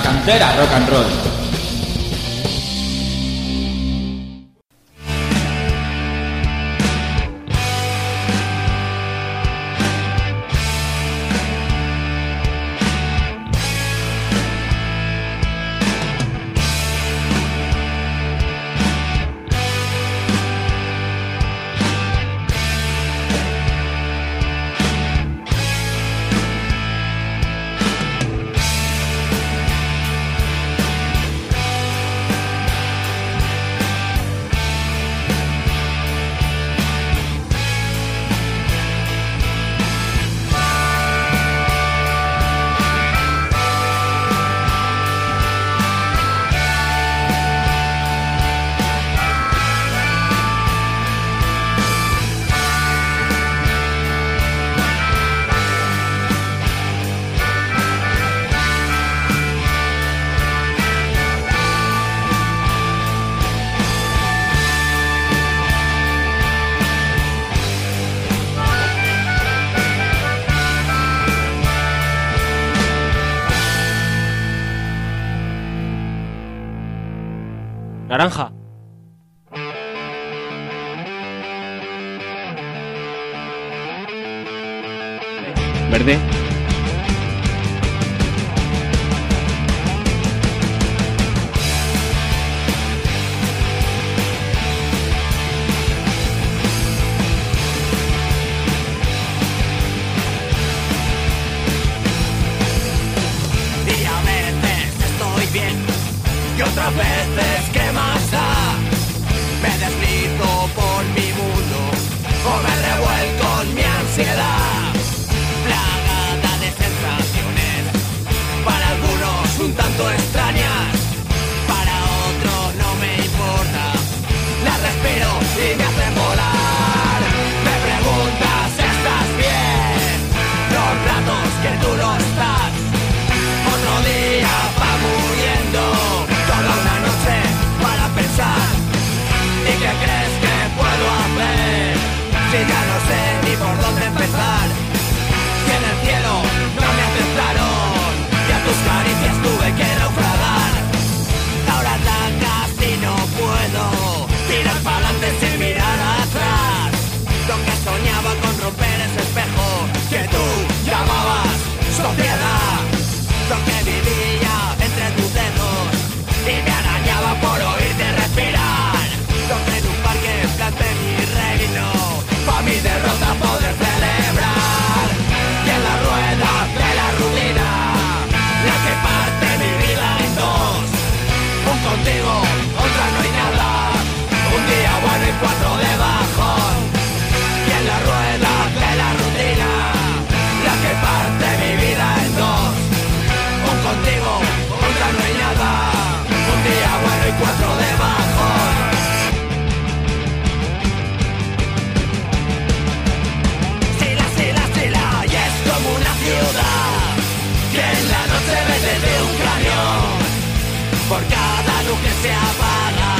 Cantera rock and roll. Algunos un Por cada luz que se apaga,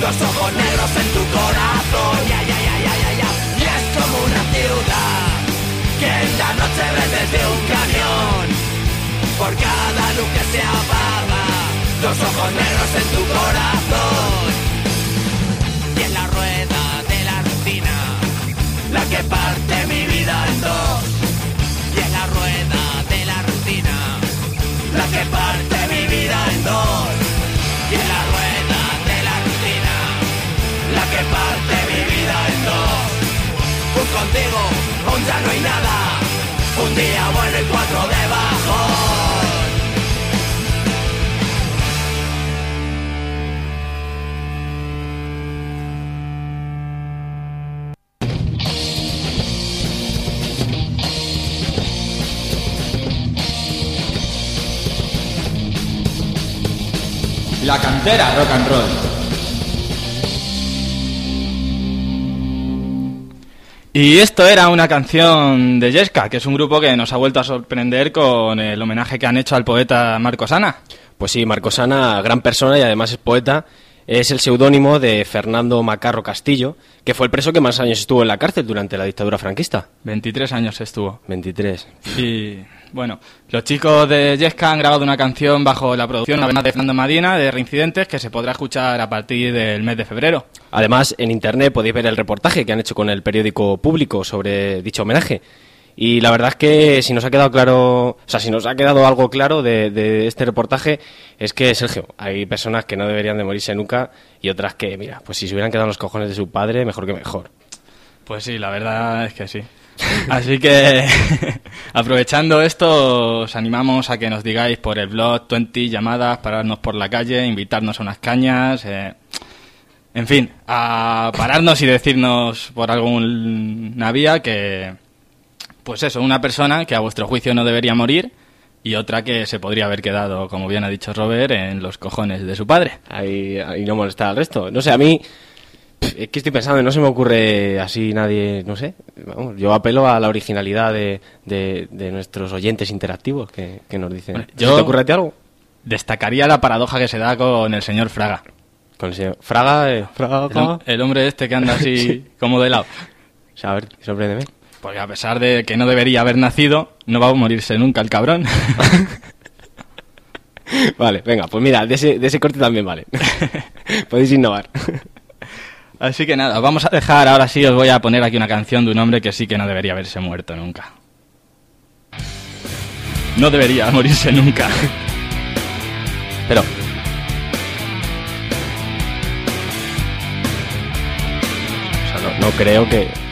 los ojos negros en tu corazón. Ya, ya, ya, ya, ya. Y es como una ciudad que en la noche ve desde un cañón. Por cada luz que se apaga, los ojos negros en tu corazón. Y en la rueda de la rutina, la que parte mi vida en dos. Y en la rueda de la rutina, la que parte mi vida en dos. Parte mi vida en dos. Un contigo, un ya no hay nada. Un día bueno y cuatro debajo. La cantera rock and roll. Y esto era una canción de Yesca, que es un grupo que nos ha vuelto a sorprender con el homenaje que han hecho al poeta Marcos Ana. Pues sí, Marcos Ana, gran persona y además es poeta. Es el seudónimo de Fernando Macarro Castillo, que fue el preso que más años estuvo en la cárcel durante la dictadura franquista. 23 años estuvo. 23. Y bueno, los chicos de Yesca han grabado una canción bajo la producción además de Fernando Madina de Reincidentes que se podrá escuchar a partir del mes de febrero. Además, en internet podéis ver el reportaje que han hecho con el periódico público sobre dicho homenaje. Y la verdad es que si nos ha quedado claro, o sea, si nos ha quedado algo claro de, este reportaje, es que, Sergio, hay personas que no deberían de morirse nunca y otras que, mira, pues si se hubieran quedado los cojones de su padre, mejor que mejor. Pues sí, la verdad es que sí. Así que, aprovechando esto, os animamos a que nos digáis por el blog 20 llamadas, pararnos por la calle, invitarnos a unas cañas, eh, en fin, a pararnos y decirnos por alguna vía que, pues eso, una persona que a vuestro juicio no debería morir y otra que se podría haber quedado, como bien ha dicho Robert, en los cojones de su padre. Ahí, ahí no molestar al resto. No sé, a mí es que estoy pensando, no se me ocurre así nadie, no sé. Vamos, yo apelo a la originalidad de, de, de nuestros oyentes interactivos que, que nos dicen. Bueno, ¿Se yo- ¿Te ocurre a ti algo? Destacaría la paradoja que se da con el señor Fraga. Con el señor Fraga, eh, Fraga. El, hom- el hombre este que anda así como de lado. O sea, a ver, sorpréndeme. Porque a pesar de que no debería haber nacido, no va a morirse nunca el cabrón. Vale, venga, pues mira, de ese, de ese corte también vale. Podéis innovar. Así que nada, vamos a dejar, ahora sí os voy a poner aquí una canción de un hombre que sí que no debería haberse muerto nunca. No debería morirse nunca. Pero, o sea, no, no creo que...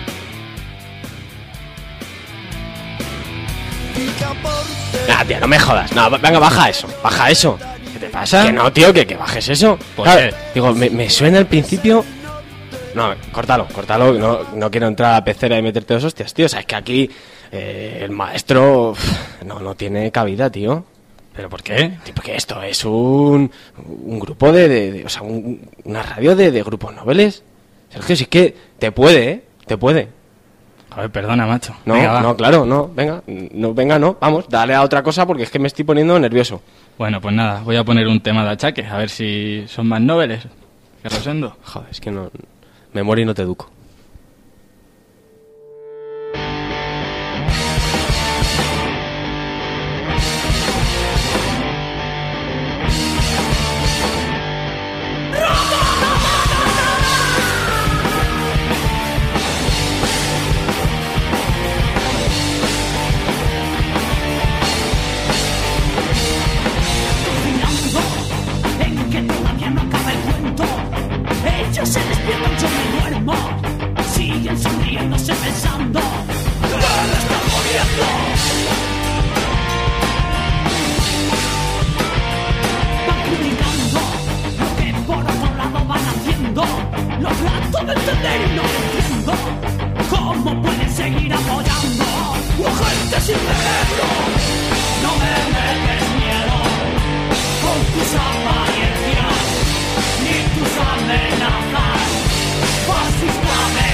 Nah, tío, no me jodas. No, venga, baja eso, baja eso. ¿Qué te pasa? Que no, tío, que, que bajes eso. ¿Por Claro, qué? Digo, me, me suena al principio. No, córtalo, córtalo. No, no quiero entrar a la pecera y meterte dos hostias, tío. O sea, es que aquí eh, el maestro no, no tiene cabida, tío. ¿Pero por qué? Tío, Porque esto es un, un grupo de, de- de- O sea, un- una radio de, de grupos noveles. Sergio, si es que te puede, ¿eh? Te puede. Ver, perdona, macho. No, Venga, no, claro, no. Venga, no, venga, no. Vamos, dale a otra cosa porque es que me estoy poniendo nervioso. Bueno, pues nada, voy a poner un tema de achaque, a ver si son más noveles que Rosendo. Joder, es que no. Me muero y no te educo. Pensando. ¡Que me están muriendo! Van criticando lo que por otro lado van haciendo. Lo trato de entender y no lo entiendo. ¿Cómo pueden seguir apoyando gente sin cerebro? No me metes miedo con tus apariencias ni tus amenazas, fascista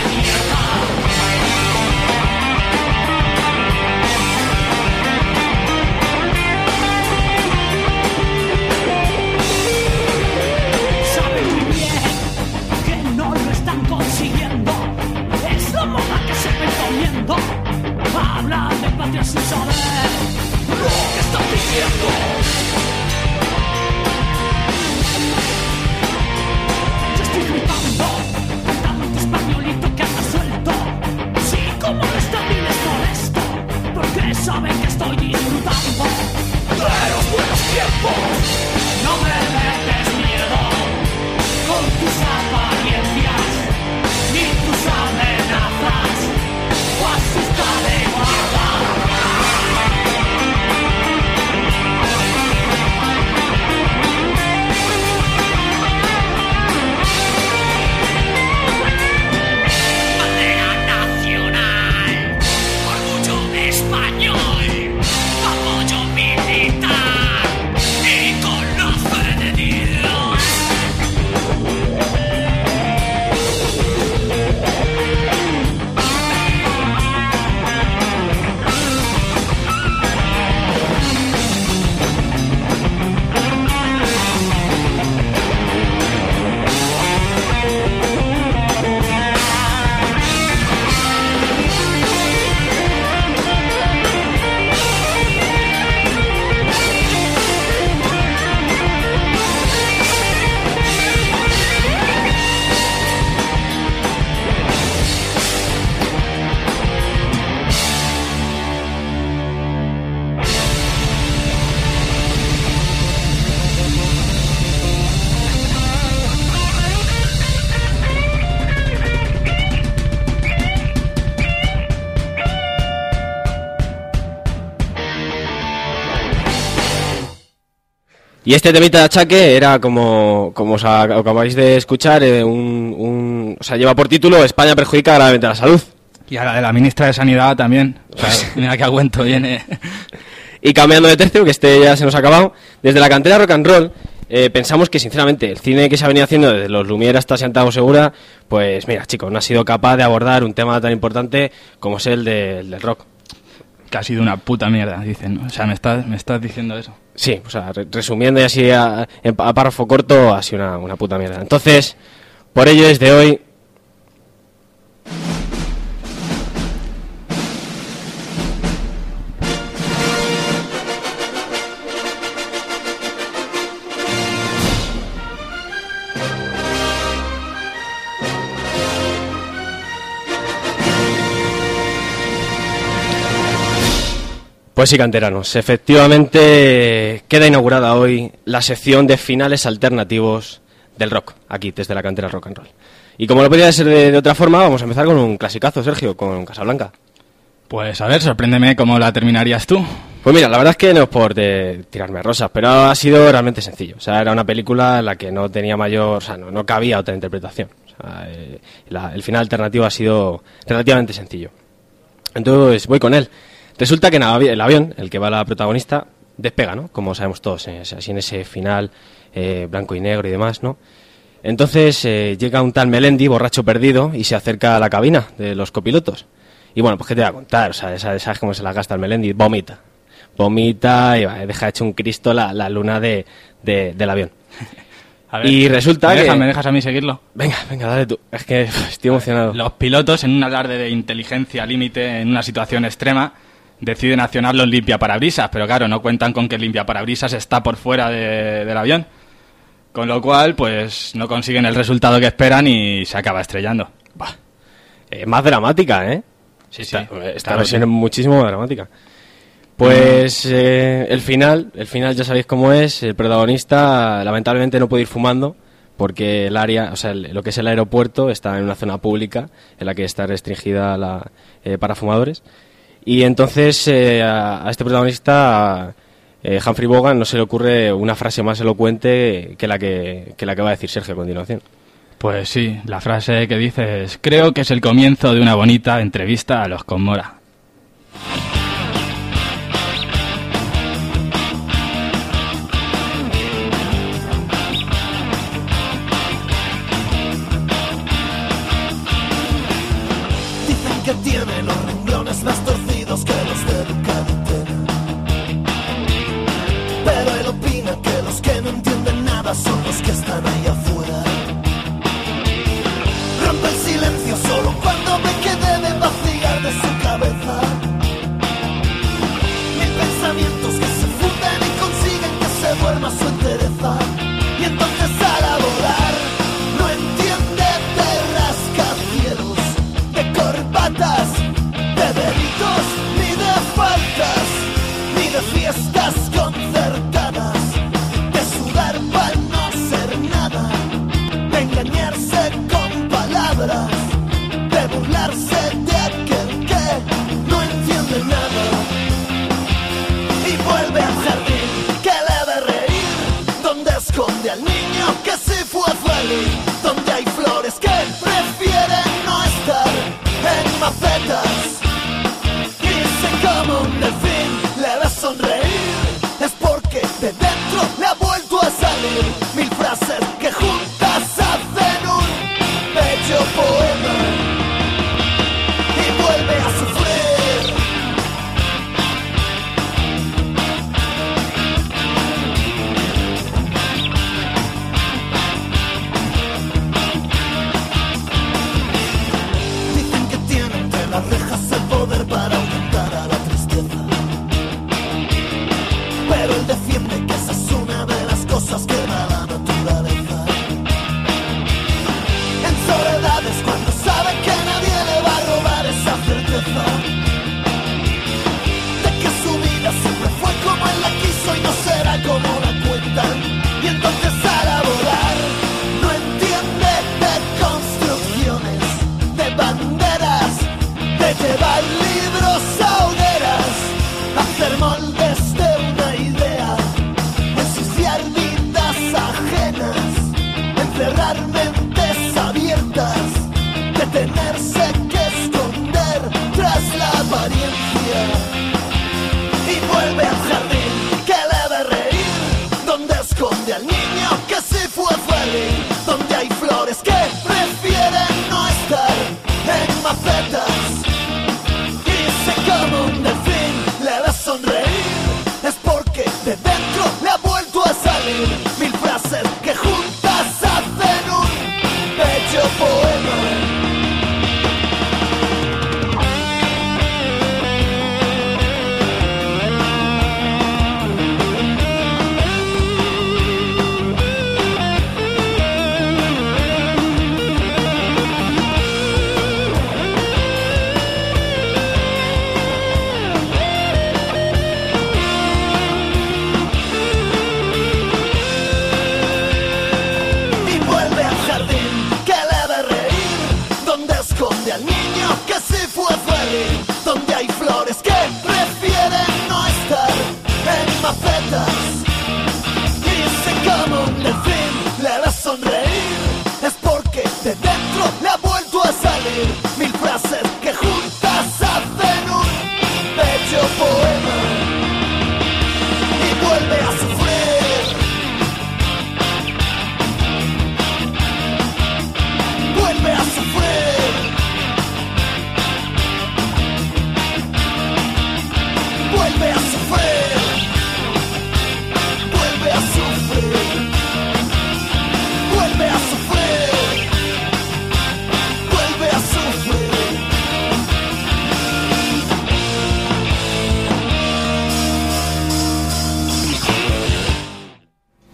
Y este temita de achaque era como, como os acabáis de escuchar, eh, un, un- o sea, lleva por título España perjudica gravemente a la salud. Y a la de la ministra de Sanidad también. O sea, mira qué a cuento viene. Y cambiando de tercio, que este ya se nos ha acabado, desde la cantera rock and roll, eh, pensamos que sinceramente el cine que se ha venido haciendo desde los Lumière hasta Santiago Segura, pues mira, chicos, no ha sido capaz de abordar un tema tan importante como es el, de- el del rock. Que ha sido una puta mierda, dicen. ¿no? O sea, me estás, me estás diciendo eso. Sí, o sea, re- resumiendo y así a, a párrafo corto, ha sido una, una puta mierda. Entonces, por ello, desde hoy, Pues sí, canteranos. Efectivamente, queda inaugurada hoy la sección de finales alternativos del rock, aquí, desde la cantera rock and roll. Y como no podía ser de, de otra forma, vamos a empezar con un clasicazo, Sergio, con Casablanca. Pues a ver, sorpréndeme cómo la terminarías tú. Pues mira, la verdad es que no es por de tirarme a rosas, pero ha sido realmente sencillo. O sea, era una película en la que no tenía mayor, o sea, no, no cabía otra interpretación. O sea, eh, la- el final alternativo ha sido relativamente sencillo. Entonces voy con él. Resulta que el avión, el que va la protagonista, despega, ¿no? Como sabemos todos, eh, así en ese final eh, blanco y negro y demás, ¿no? Entonces eh, llega un tal Melendi, borracho perdido, y se acerca a la cabina de los copilotos. Y bueno, pues qué te voy a contar, o sea, sabes cómo se la gasta el Melendi, vomita. Vomita y va, deja hecho un Cristo la, la luna de, de- del avión. A ver, Y resulta ¿me que- dejas, ¿Me dejas a mí seguirlo? Venga, venga, dale tú. Es que estoy emocionado. Los pilotos, en un alarde de inteligencia límite, en una situación extrema, deciden accionar los limpiaparabrisas, pero claro, no cuentan con que el limpiaparabrisas está por fuera de- del avión. Con lo cual, pues no consiguen el resultado que esperan y se acaba estrellando. Bah, Eh, más dramática, ¿eh? sí, sí. Esta, esta claro, versión sí. es muchísimo más dramática. Pues eh, el final, el final ya sabéis cómo es. El protagonista lamentablemente no puede ir fumando porque el área, o sea, el- lo que es el aeropuerto está en una zona pública en la que está restringida la, eh, para fumadores. Y entonces eh, a, este protagonista, eh, Humphrey Bogart, no se le ocurre una frase más elocuente que la que, que la que va a decir Sergio a continuación. Pues sí, la frase que dices, creo que es el comienzo de una bonita entrevista a los con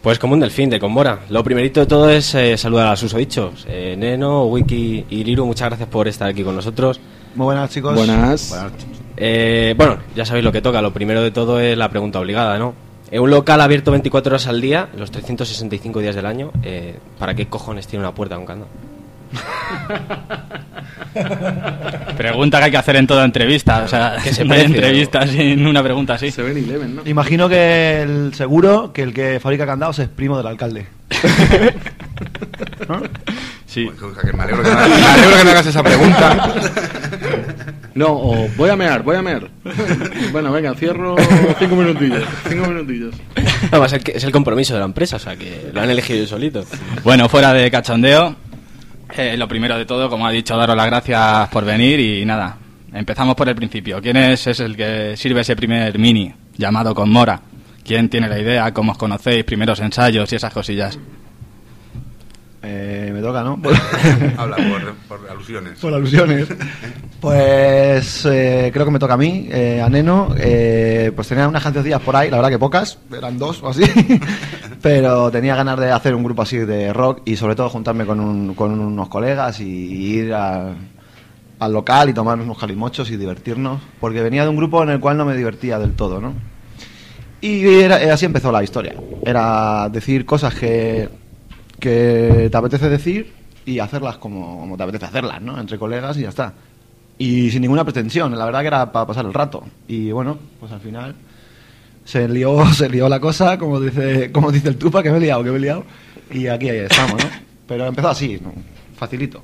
Pues como un delfín de Conmora. Lo primerito de todo es eh, saludar a sus susodichos. Eh, Neno, Wiki y Liru, muchas gracias por estar aquí con nosotros. Muy buenas, chicos. Buenas. Eh, bueno, ya sabéis lo que toca. Lo primero de todo es la pregunta obligada, ¿no? En un local abierto 24 horas al día, los 365 días del año, eh, ¿para qué cojones tiene una puerta con candado? Pregunta que hay que hacer en toda entrevista. O sea, Que se no hay precie, entrevista sin una pregunta así. Se ven Eleven, ¿no? Imagino que el seguro que el que fabrica candados es primo del alcalde. ¿No? Sí. Que me, alegro que me, me alegro que me hagas esa pregunta. No, o voy a mear, voy a mear. Bueno, venga, cierro cinco minutillos. Cinco minutillos. Además, es, que es el compromiso de la empresa, o sea, que lo han elegido ellos solitos. Bueno, fuera de cachondeo, eh, lo primero de todo, como ha dicho, daros las gracias por venir y nada, empezamos por el principio. ¿Quién es, es el que sirve ese primer mini llamado con Mora? ¿Quién tiene la idea? ¿Cómo os conocéis? Primeros ensayos y esas cosillas. Eh, me toca, ¿no? Habla por, por alusiones. Por alusiones. Pues eh, creo que me toca a mí, eh, a Neno. Eh, pues tenía unas cancioncillas por ahí, la verdad que pocas, eran dos o así. Pero tenía ganas de hacer un grupo así de rock y sobre todo juntarme con, un- con unos colegas y, ir a- al local y tomar unos calimochos y divertirnos. Porque venía de un grupo en el cual no me divertía del todo, ¿no? Y era- así empezó la historia. Era decir cosas que, que te apetece decir y hacerlas como, te apetece hacerlas, ¿no? Entre colegas y ya está. Y sin ninguna pretensión, la verdad que era para pasar el rato. Y bueno, pues al final se lió, se lió la cosa, como dice, como dice el Tupa, que me he liado, que me he liado. Y aquí estamos, ¿no? Pero empezó así, ¿no? facilito.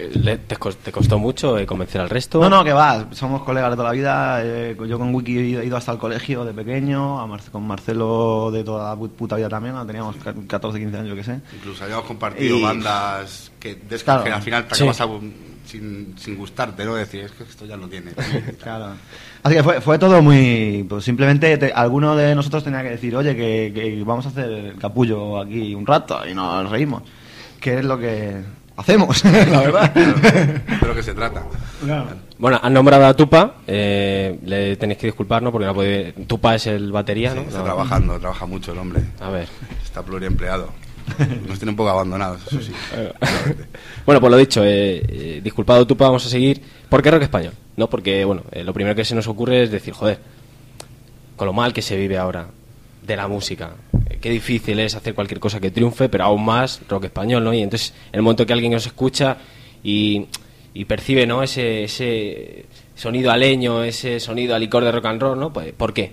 Eh, ¿Te, cos- te costó mucho eh, convencer al resto? No, no, que va, somos colegas de toda la vida. eh, yo con Wiki he ido, hasta el colegio de pequeño, a con Marcelo de toda la pu- puta vida también, teníamos ca- 14, 15 años, yo que sé. Incluso habíamos compartido Y- bandas que, de esas Claro. que al final te Sí. acabas sin, sin gustarte, ¿no? Decir, es que esto ya lo tiene. Claro. Así que fue, fue todo muy. Pues simplemente te- alguno de nosotros tenía que decir, oye, que, que vamos a hacer el capullo aquí un rato y nos reímos. Que es lo que hacemos, la verdad. De lo que se trata. Bueno, han nombrado a Tupa, eh, le tenéis que disculpar, ¿no? Porque no puede... Tupa es el batería, ¿no? Está No. trabajando, trabaja mucho el hombre. A ver. Está pluriempleado. Nos tiene un poco abandonados, eso sí. Bueno, pues lo dicho, eh, eh, disculpado Tupa, vamos a seguir. ¿Por qué rock español? No, porque, bueno, eh, lo primero que se nos ocurre es decir, joder, con lo mal que se vive ahora de la música, qué difícil es hacer cualquier cosa que triunfe, pero aún más rock español, ¿no? Y entonces, en el momento que alguien nos escucha y, y percibe, ¿no? Ese, ese sonido aleño, ese sonido a licor de rock and roll, ¿no? Pues, ¿por qué?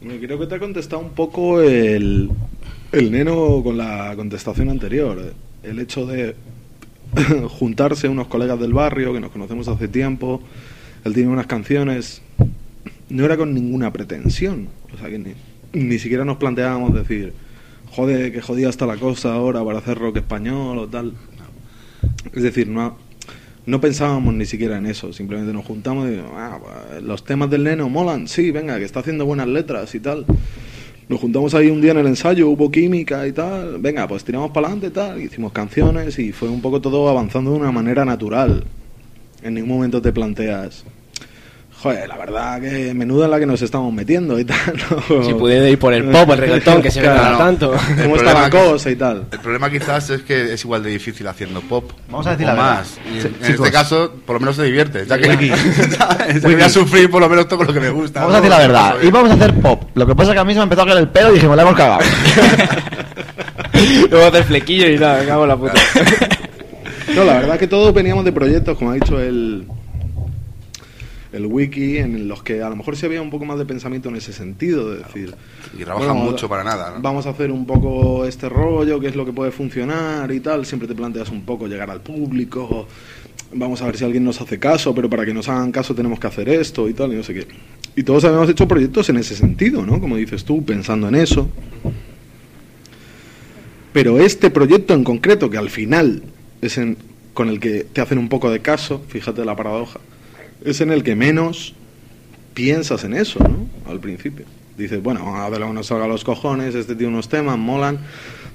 Bueno, Creo que te ha contestado un poco el, el neno con la contestación anterior. El hecho de juntarse unos colegas del barrio que nos conocemos hace tiempo. Él tiene unas canciones. No era con ninguna pretensión. O sea que ni, ni siquiera nos planteábamos decir, joder, que jodida está la cosa ahora para hacer rock español o tal. Es decir, no, no pensábamos ni siquiera en eso, simplemente nos juntamos y ah, pues, los temas del neno molan, sí, venga, que está haciendo buenas letras y tal. Nos juntamos ahí un día en el ensayo, hubo química y tal. Venga, pues tiramos para adelante y tal. Hicimos canciones y fue un poco todo avanzando de una manera natural. En ningún momento te planteas, joder, la verdad que menuda en la que nos estamos metiendo y tal. ¿no? Si pudiera ir por el pop, el reggaetón, que se Claro. vea tanto. El ¿Cómo está la problema cosa y tal? El problema quizás es que es igual de difícil haciendo pop. Vamos a decir la verdad. más. Y Sí, en este caso, por lo menos se divierte. Ya que, voy a sufrir, por lo menos toco lo que me gusta. Vamos a decir la verdad. Es. Íbamos a hacer pop. Lo que pasa es que a mí se me empezó a caer el pelo y dijimos, la hemos cagado. Luego hacer flequillo y nada, me cago en la puta. No, la verdad que todos veníamos de proyectos, como ha dicho el, el wiki, en los que a lo mejor sí había un poco más de pensamiento en ese sentido, de decir... Y trabajan mucho para nada, ¿no? Vamos a hacer un poco este rollo, qué es lo que puede funcionar y tal. Siempre te planteas un poco llegar al público, vamos a ver si alguien nos hace caso, pero para que nos hagan caso tenemos que hacer esto y tal, y no sé qué. Y todos habíamos hecho proyectos en ese sentido, ¿no? Como dices tú, pensando en eso. Pero este proyecto en concreto, que al final es en, con el que te hacen un poco de caso, fíjate la paradoja, es en el que menos piensas en eso, ¿no? Al principio. Dices, bueno, vamos a ver lo que nos salga a los cojones, este tiene unos temas, molan,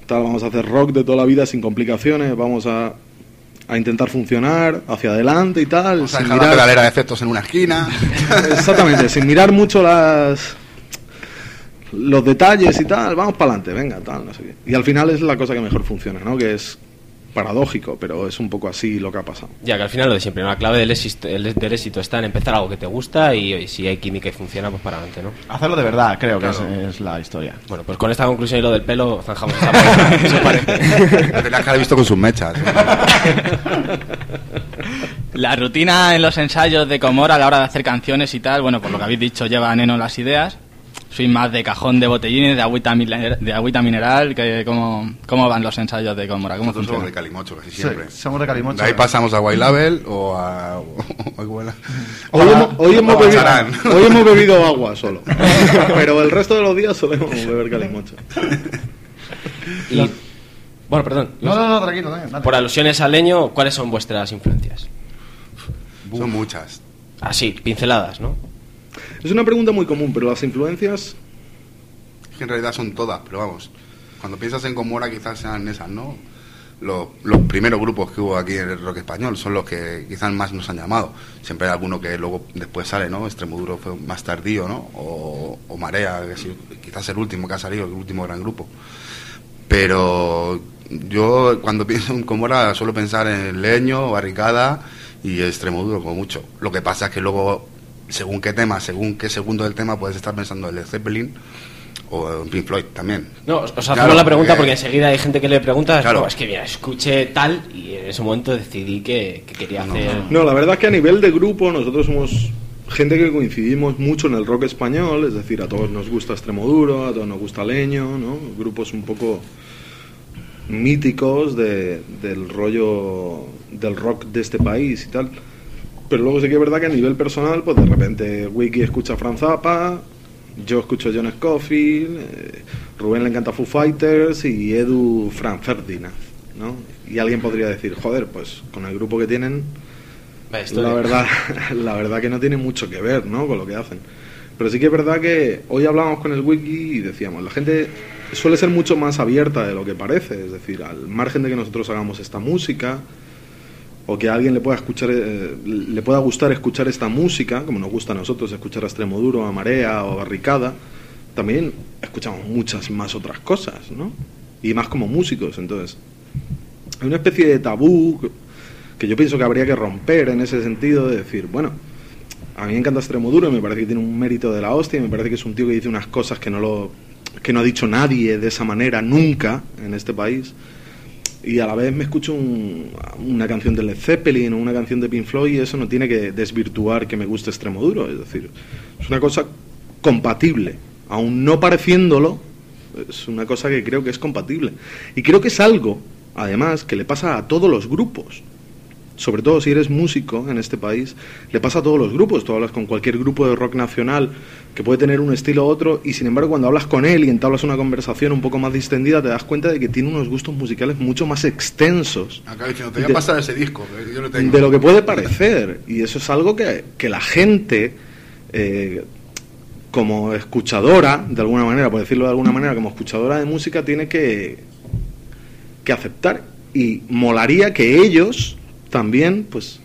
tal, vamos a hacer rock de toda la vida sin complicaciones, vamos a, a intentar funcionar hacia adelante y tal. Vamos a sin la mirar- pedalera de efectos en una esquina. Exactamente, sin mirar mucho las los detalles y tal, vamos para adelante, venga, tal, no sé qué. Y al final es la cosa que mejor funciona, ¿no? Que es paradójico, pero es un poco así lo que ha pasado. Ya que al final lo de siempre, la clave del éxito, el- del éxito está en empezar algo que te gusta y, y si hay química y funciona, pues para adelante, ¿no? Hacerlo de verdad, creo que es, es la historia. Bueno, pues con esta conclusión y lo del pelo zanjamos que haber visto con sus mechas. La rutina en los ensayos de Comora a la hora de hacer canciones y tal, bueno, por lo que habéis dicho, lleva Neno las ideas. Soy más de cajón de botellines, de agüita, de agüita mineral. Que, ¿cómo, ¿Cómo van los ensayos de Comora? ¿Cómo Nosotros somos de Calimocho casi Sí, siempre. somos de Calimocho. De ahí pasamos a White Label o a... Hoy, hemos, hoy, hemos bebido, Charán. hoy hemos bebido agua solo, pero el resto de los días solemos beber calimocho. Y, bueno, perdón. No, no, no, tranquilo, dale. Por alusiones al leño, ¿cuáles son vuestras influencias? Son muchas. Así, pinceladas, ¿no? Es una pregunta muy común, pero las influencias en realidad son todas, pero vamos. Cuando piensas en Comora quizás sean esas, ¿no? Los, primeros grupos que hubo aquí en el rock español son los que quizás más nos han llamado. Siempre hay alguno que luego después sale, ¿no? Extremoduro fue más tardío, ¿no? O, o Marea, que quizás el último que ha salido, el último gran grupo. Pero yo cuando pienso en Comora suelo pensar en Leño, Barricada y Extremoduro como mucho. Lo que pasa es que luego, según qué tema, según qué segundo del tema, puedes estar pensando en Led Zeppelin o en Pink Floyd también. No, os os hacemos Claro, la pregunta porque- enseguida hay gente que le pregunta, Claro. "No, es que mira, escuché tal y en ese momento decidí que, que quería hacer... No, la verdad es que a nivel de grupo nosotros somos gente que coincidimos mucho en el rock español, es decir, a todos nos gusta Extremoduro, a todos nos gusta Leño, ¿no? Grupos un poco míticos de- del rollo del rock de este país y tal. Pero luego sí que es verdad que a nivel personal, pues de repente Wiki escucha a Franz Zappa, yo escucho a John Scofield, eh, Rubén le encanta Foo Fighters y Edu Frank Ferdinand, ¿no? Y alguien podría decir, joder, pues con el grupo que tienen, la verdad, la verdad que no tiene mucho que ver, ¿no? Con lo que hacen. Pero sí que es verdad que hoy hablamos con el wiki y decíamos, la gente suele ser mucho más abierta de lo que parece, es decir, al margen de que nosotros hagamos esta música o que a alguien le pueda escuchar eh, le pueda gustar escuchar esta música, como nos gusta a nosotros escuchar a Extremoduro, a Marea o a Barricada, también escuchamos muchas más otras cosas, ¿no? Y más como músicos, entonces hay una especie de tabú que- yo pienso que habría que romper en ese sentido de decir, bueno, a mí me encanta Extremoduro y me parece que tiene un mérito de la hostia y me parece que es un tío que dice unas cosas que no lo que no ha dicho nadie de esa manera nunca en este país y a la vez me escucho un- una canción de Led Zeppelin o una canción de Pink Floyd y eso no tiene que desvirtuar que me guste Extremoduro, es decir, es una cosa compatible, aún no pareciéndolo, es una cosa que creo que es compatible. Y creo que es algo, además, que le pasa a todos los grupos sobre todo si eres músico en este país, le pasa a todos los grupos. Tú hablas con cualquier grupo de rock nacional que puede tener un estilo u otro y sin embargo cuando hablas con él y entablas una conversación un poco más distendida te das cuenta de que tiene unos gustos musicales mucho más extensos Acaba diciendo, te voy De- a pasar ese disco, que yo lo tengo. de lo que puede parecer. Y eso es algo que, que la gente, eh, como escuchadora, de alguna manera, por decirlo de alguna manera, como escuchadora de música, tiene que, que aceptar. Y molaría que ellos también, pues,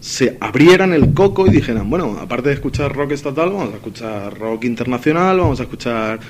se abrieran el coco y dijeran, bueno, aparte de escuchar rock estatal, vamos a escuchar rock internacional, vamos a escuchar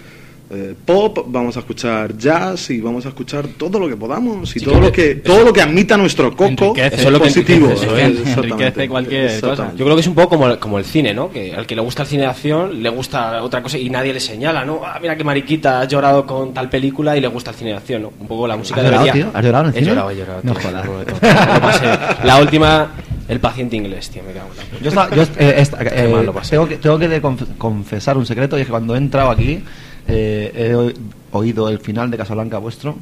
eh, pop, vamos a escuchar jazz y vamos a escuchar todo lo que podamos y Sí, todo que- lo que todo lo que admita nuestro coco Enriquece. Eso es lo que positivo. enriquece, eso es, Exactamente. enriquece cualquier cosa. Exactamente. Yo creo que es un poco como el, como el cine, ¿no? Que al que le gusta el cine de acción, le gusta otra cosa y nadie le señala, ¿no? Ah, mira qué mariquita, has llorado con tal película y le gusta el cine de acción, ¿no? Un poco la música ¿Has llorado, debería... tío? ¿Has llorado en el He cine? llorado, he llorado. No jodas. La última, El paciente inglés, tío, me cago en la Yo, estaba- yo, eh, esta- Qué eh, mal lo pasé. tengo que, tengo que de- conf- confesar un secreto y es que cuando he entrado aquí eh, he oído el final de Casablanca vuestro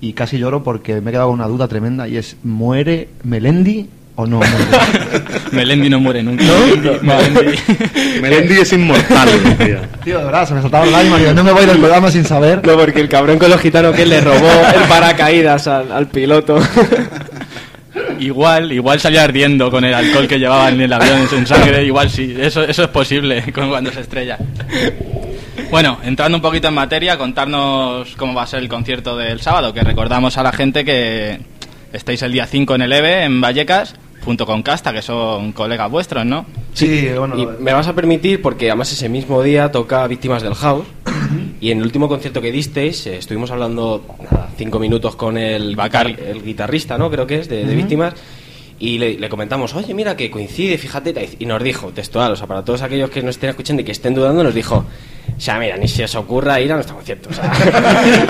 y casi lloro porque me he quedado con una duda tremenda y es ¿muere Melendi o no muere? Melendi no muere nunca. ¿No? Melendi. Melendi es inmortal, tío. Tío, de verdad, se me saltaban las lágrimas. digo, No me voy del programa sin saber. No, porque el cabrón con los gitanos que le robó el paracaídas al, al piloto. Igual, igual salía ardiendo con el alcohol que llevaba en el avión en sangre, igual sí, eso, eso es posible cuando se estrella. Bueno, entrando un poquito en materia, contarnos cómo va a ser el concierto del sábado, que recordamos a la gente que estáis el día 5 en el EVE, en Vallecas, junto con Casta, que son colegas vuestros, ¿no? Sí, bueno, Y me vas a permitir, porque además ese mismo día toca Víctimas del House. Y en el último concierto que disteis, eh, estuvimos hablando nada, cinco minutos con el, Bacari. el guitarrista, ¿no? Creo que es, de, de Víctimas. Y le, le comentamos, oye, mira que coincide, fíjate. Y nos dijo, textual, o sea, para todos aquellos que nos estén escuchando y que estén dudando, nos dijo, sea, mira, ni se os ocurra ir a nuestro concierto. O sea,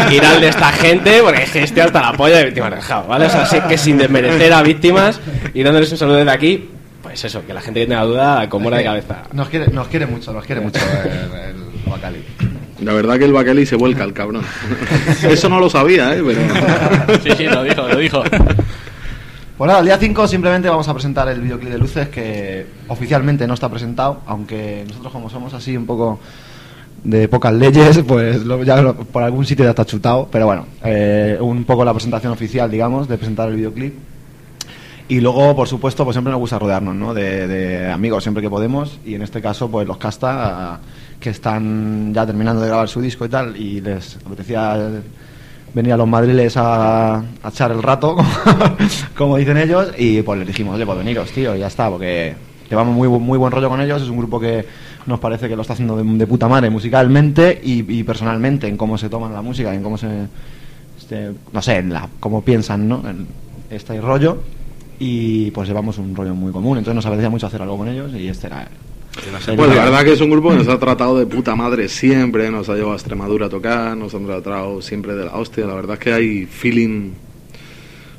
ir al de esta gente, porque es que estoy hasta la polla de Víctimas del House, ¿vale? O sea, sé que sin desmerecer a Víctimas y dándoles un saludo desde aquí, pues eso, que la gente que tenga duda, como de cabeza. nos quiere, nos quiere mucho, nos quiere mucho el, el Bacali. La verdad que el Bacali se vuelca el cabrón. Eso no lo sabía, ¿eh? Pero... Sí, sí, lo dijo, lo dijo. Pues nada, el día 5 simplemente vamos a presentar el videoclip de luces que oficialmente no está presentado, aunque nosotros como somos así un poco de pocas leyes, pues lo- ya por algún sitio ya está chutado, pero bueno, eh, un poco la presentación oficial, digamos, de presentar el videoclip. Y luego, por supuesto, pues siempre nos gusta rodearnos, ¿no? De, amigos siempre que podemos. Y en este caso, pues los Casta, que están ya terminando de grabar su disco y tal, y les apetecía venir a los madriles a, echar el rato, como dicen ellos, y pues les dijimos, oye, pues veniros, tío, y ya está, porque llevamos muy, muy buen rollo con ellos, es un grupo que nos parece que lo está haciendo de, de puta madre musicalmente y, y personalmente, en cómo se toman la música, en cómo se, este, no sé, en la, cómo piensan, ¿no? En este rollo, y pues llevamos un rollo muy común, entonces nos apetecía mucho hacer algo con ellos, y este era Pues la verdad que es un grupo que nos ha tratado de puta madre siempre, nos ha llevado a Extremadura a tocar, nos han tratado siempre de la hostia. La verdad es que hay feeling,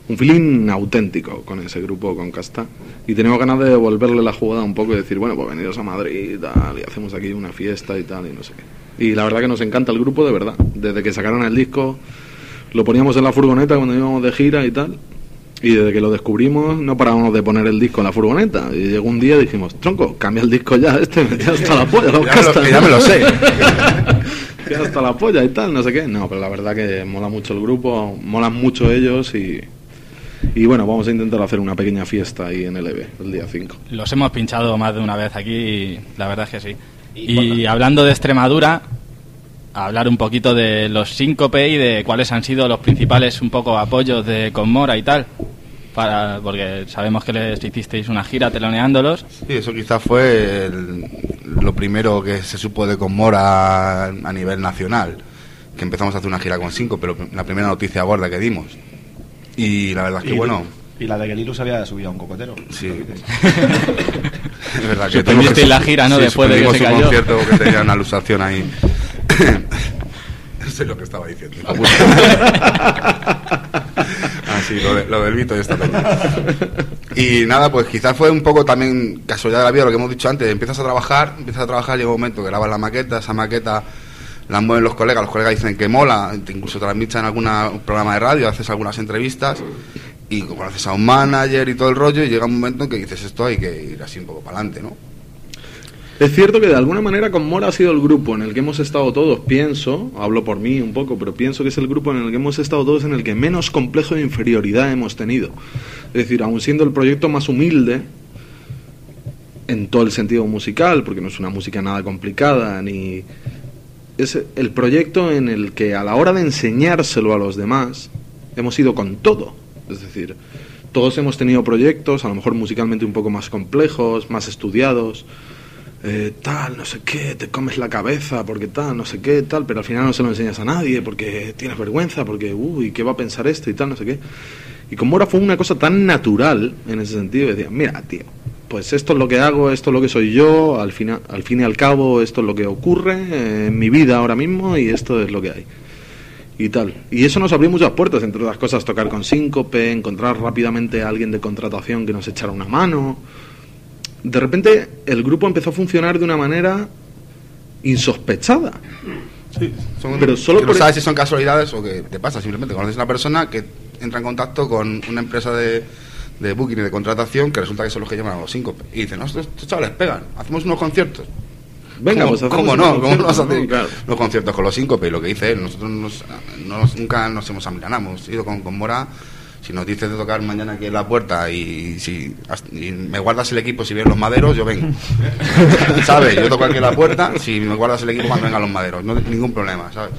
un feeling auténtico con ese grupo, con Casta. Y tenemos ganas de devolverle la jugada un poco y decir, bueno, pues venidos a Madrid y tal, y hacemos aquí una fiesta y tal, y no sé qué. Y la verdad que nos encanta el grupo, de verdad. Desde que sacaron el disco, lo poníamos en la furgoneta cuando íbamos de gira y tal. Y desde que lo descubrimos no parábamos de poner el disco en la furgoneta. Y llegó un día y dijimos, tronco, cambia el disco ya, este tiene hasta la polla. los Ya me lo- Casta". ya me lo sé. Tiene hasta la polla y tal, no sé qué. No, pero la verdad que mola mucho el grupo, molan mucho ellos y... Y bueno, vamos a intentar hacer una pequeña fiesta ahí en el EVE, el día 5. Los hemos pinchado más de una vez aquí y la verdad es que sí. Y Y hablando de Extremadura, hablar un poquito de los síncope y de cuáles han sido los principales un poco apoyos de Conmora y tal. Para, porque sabemos que les hicisteis una gira teloneándolos. Sí, eso quizás fue el- lo primero que se supo de Conmora a nivel nacional. Que empezamos a hacer una gira con cinco, pero la primera noticia gorda que dimos. Y la verdad es que, bueno, Y la de que el Ilus había subido a un cocotero. sí. es verdad que que- la gira, ¿no? sí, Después de que se un cayó. concierto que tenía una alusación ahí. Eso es lo que estaba diciendo. ah, sí, lo, de- lo del Vito y esta. Y nada, pues quizás fue un poco también casualidad de la vida, lo que hemos dicho antes. Empiezas a trabajar, empiezas a trabajar, llega un momento que grabas la maqueta, esa maqueta la mueven los colegas, los colegas dicen que mola, incluso transmites en algún programa de radio, haces algunas entrevistas y conoces a un manager y todo el rollo y llega un momento en que dices esto hay que ir así un poco para adelante, ¿no? Es cierto que de alguna manera Conmora ha sido el grupo en el que hemos estado todos, pienso, hablo por mí un poco, pero pienso que es el grupo en el que hemos estado todos en el que menos complejo de inferioridad hemos tenido. Es decir, aun siendo el proyecto más humilde, en todo el sentido musical, porque no es una música nada complicada, ni es el proyecto en el que a la hora de enseñárselo a los demás hemos ido con todo. Es decir, todos hemos tenido proyectos, a lo mejor musicalmente un poco más complejos, más estudiados, eh, tal, no sé qué, te comes la cabeza porque tal, no sé qué, tal, pero al final no se lo enseñas a nadie porque tienes vergüenza, porque, uy, ¿qué va a pensar esto y tal, no sé qué? Y con Mora fue una cosa tan natural en ese sentido, decía, mira, tío, pues esto es lo que hago, esto es lo que soy yo, al, final, al fin y al cabo esto es lo que ocurre en mi vida ahora mismo y esto es lo que hay. Y tal. Y eso nos abrió muchas puertas, entre otras cosas, tocar con síncope, encontrar rápidamente a alguien de contratación que nos echara una mano. De repente el grupo empezó a funcionar de una manera insospechada. Son- Pero solo que por no sabes si son casualidades o que te pasa. Simplemente conoces a una persona que entra en contacto con una empresa de, de booking y de contratación que resulta que son los que llaman a los cinco. Y dicen, no, estos, estos chavales pegan, hacemos unos conciertos. Venga, ¿Cómo, pues ¿cómo no? ¿Cómo no vas a hacer. Claro. los conciertos con los síncope? Y lo que dice él, nosotros nos- no nos- nunca nos hemos amilanado, hemos ido con, con Mora. Si nos dices de tocar mañana aquí en la puerta y si y me guardas el equipo si vienen los maderos, yo vengo. ¿Sabes? Yo toco aquí en la puerta, si me guardas el equipo cuando vengan los maderos, no ningún problema, ¿sabes?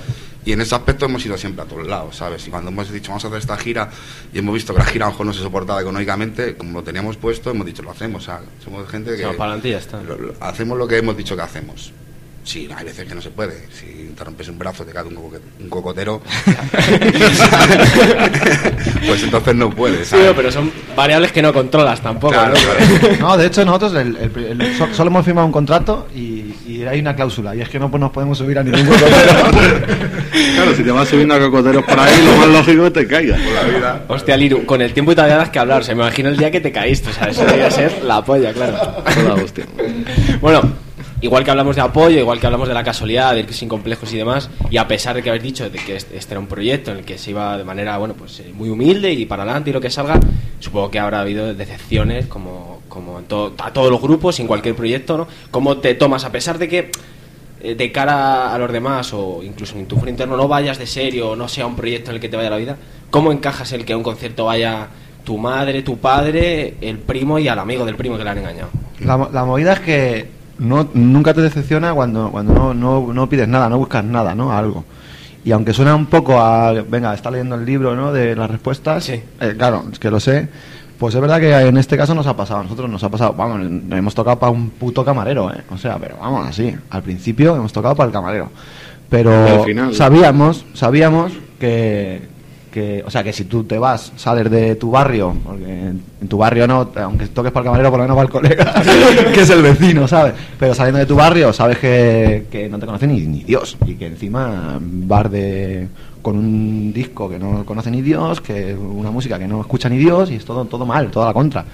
Y en ese aspecto hemos ido siempre a todos lados, ¿sabes? Y cuando hemos dicho vamos a hacer esta gira y hemos visto que la gira a lo mejor no se soportaba económicamente, como lo teníamos puesto, hemos dicho lo hacemos, o sea, somos gente que Se va para adelante y ya está. lo- lo- hacemos lo que hemos dicho que hacemos. Sí, hay veces que no se puede. Si te rompes un brazo, te cae un, un cocotero, pues entonces no puedes. Sí, ¿sabes? pero son variables que no controlas tampoco. Claro, ¿no? claro. No, de hecho nosotros el- el- el- so- solo hemos firmado un contrato y, y hay una cláusula y es que no pues, nos podemos subir a ningún cocotero. Claro, si te vas subiendo a cocoteros por ahí, lo más lógico es que te caigas. Por la vida. Hostia, Liru, con el tiempo todavía das que hablar. Se me imagino el día que te caíste. O sea, eso debería ser la polla, claro. Hostia. Bueno, igual que hablamos de apoyo, igual que hablamos de la casualidad, del que sin complejos y demás, y a pesar de que habéis dicho de que este este era un proyecto en el que se iba de manera, bueno, pues eh, muy humilde y para adelante y lo que salga, supongo que habrá habido decepciones como, como en todo, a todos los grupos en cualquier proyecto, ¿no? ¿Cómo te tomas a pesar de que eh, de cara a los demás o incluso en tu foro interno no vayas de serio o no sea un proyecto en el que te vaya la vida, ¿cómo encajas el que a un concierto vaya tu madre, tu padre, el primo y al amigo del primo que le han engañado? La, la movida es que no, nunca te decepciona cuando, cuando no, no, no pides nada, no buscas nada, ¿no? Algo. Y aunque suena un poco a, venga, está leyendo el libro, ¿no? De las respuestas, Sí. eh, claro, es que lo sé, pues es verdad que en este caso nos ha pasado, a nosotros nos ha pasado, vamos, hemos tocado para un puto camarero, ¿eh? O sea, pero vamos, así, al principio hemos tocado para el camarero. Pero al final- sabíamos, sabíamos que, que, o sea, que si tú te vas, sales de tu barrio, porque en, en tu barrio no, aunque toques para el camarero, por lo menos para el colega, que es el vecino, ¿sabes? Pero saliendo de tu barrio, sabes que, que no te conoce ni, ni Dios, y que encima vas de con un disco que no conoce ni Dios, que una música que no escucha ni Dios, y es todo, todo mal, toda la contra.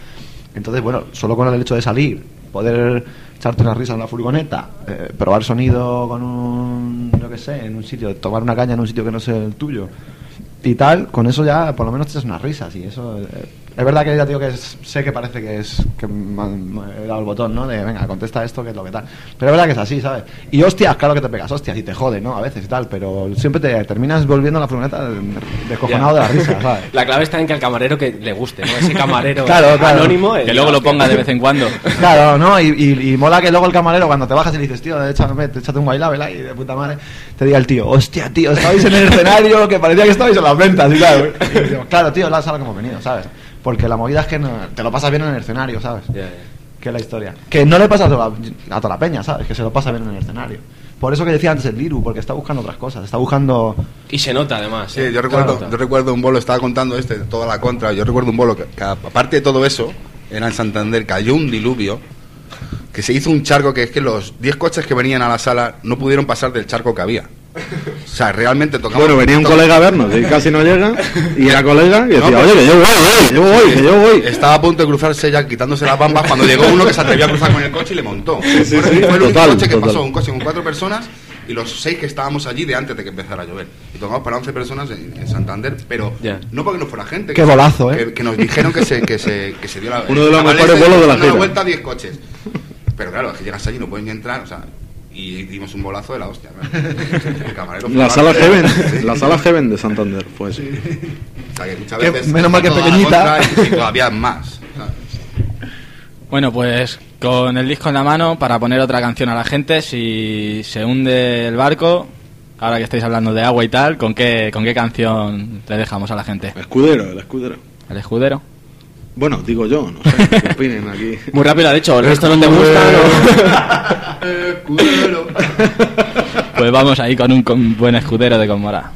Entonces, bueno, solo con el hecho de salir, poder echarte una risa en la furgoneta, eh, probar sonido con un, yo qué sé, en un sitio, tomar una caña en un sitio que no sea el tuyo y tal, con eso ya por lo menos te echas unas risas y eso... eh, es verdad que ya digo que es- sé que parece que es que me, he dado el botón, ¿no? De venga, contesta esto, que es lo que tal. Pero es verdad que es así, ¿sabes? Y hostias, claro que te pegas, hostias, y te jode, ¿no? A veces y tal, pero siempre te terminas volviendo a la furgoneta descojonado de la risa, ¿sabes? La clave está en que al camarero que le guste, ¿no? Ese camarero Claro, claro. anónimo. el- Que luego lo ponga de vez en cuando. Claro, ¿no? Y, y- y mola que luego el camarero, cuando te bajas y le dices, tío, échame, échate un bailable ahí de puta madre, te diga el tío, hostia, tío, estabais en el escenario que parecía que estabais en las ventas y tal. Y digo, claro, tío, la sala que hemos venido, ¿sabes? Porque la movida es que no- te lo pasas bien en el escenario, ¿sabes? Ya, ya. Que es la historia. Que no le pasa a toda, la, a toda la peña, ¿sabes? Que se lo pasa bien en el escenario. Por eso que decía antes el Liru, porque está buscando otras cosas, está buscando... Y se nota además. Sí, ¿eh? yo recuerdo, Claro. yo recuerdo un bolo, estaba contando este, toda la contra, yo recuerdo un bolo que, que aparte de todo eso, era en Santander, cayó un diluvio, que se hizo un charco que es que los 10 coches que venían a la sala no pudieron pasar del charco que había. O sea, realmente tocamos... Bueno, venía un colega a vernos y casi no llega. Y era colega y decía, No, oye, que yo voy, oye, que yo voy, que yo voy. Estaba a punto de cruzarse ya quitándose las bambas cuando llegó uno que se atrevió a cruzar con el coche y le montó. sí, fue, sí, fue total, coche que total. pasó, un coche con cuatro personas y los seis que estábamos allí de antes de que empezara a llover. Y tocamos para 11 personas en, en Santander, pero Ya. no porque no fuera gente. Qué que- bolazo, ¿eh? Que, que nos dijeron que se, que se, que se dio la... Uno de los mejores ese bolos de la gira. vuelta a 10 coches. Pero claro, es que llegas allí y no puedes ni entrar, o sea y dimos un bolazo de la hostia. El la, sala Heaven, sí. ¿eh? la sala Heaven de Santander, pues. Sí. O sea, que muchas veces menos mal que pequeñita. Y, todavía más. Bueno, pues con el disco en la mano para poner otra canción a la gente, si se hunde el barco, ahora que estáis hablando de agua y tal, ¿con qué, con qué canción le dejamos a la gente? El escudero, el escudero. El escudero. Bueno, digo yo, no sé, ¿qué opinen aquí? Muy rápido, ha dicho, el resto no te gusta. No? pues vamos ahí con un, con buen escudero de Conmora.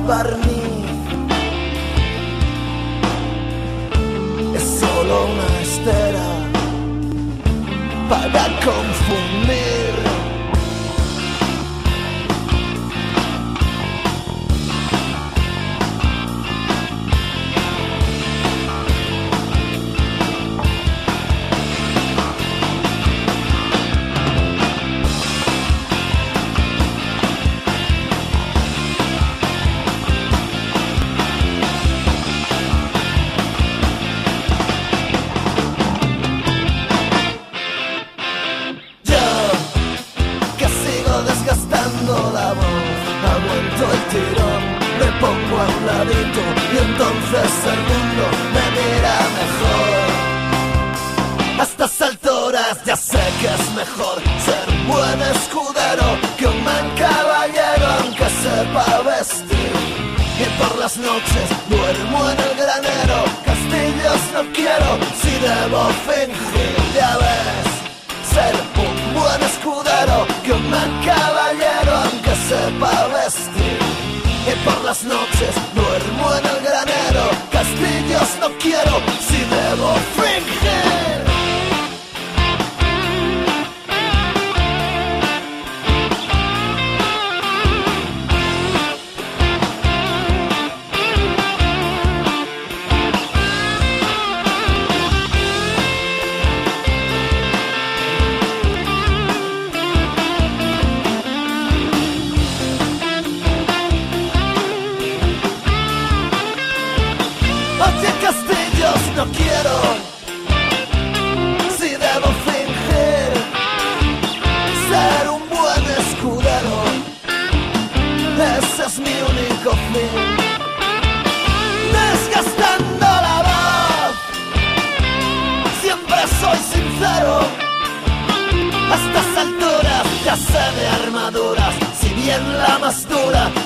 acabar.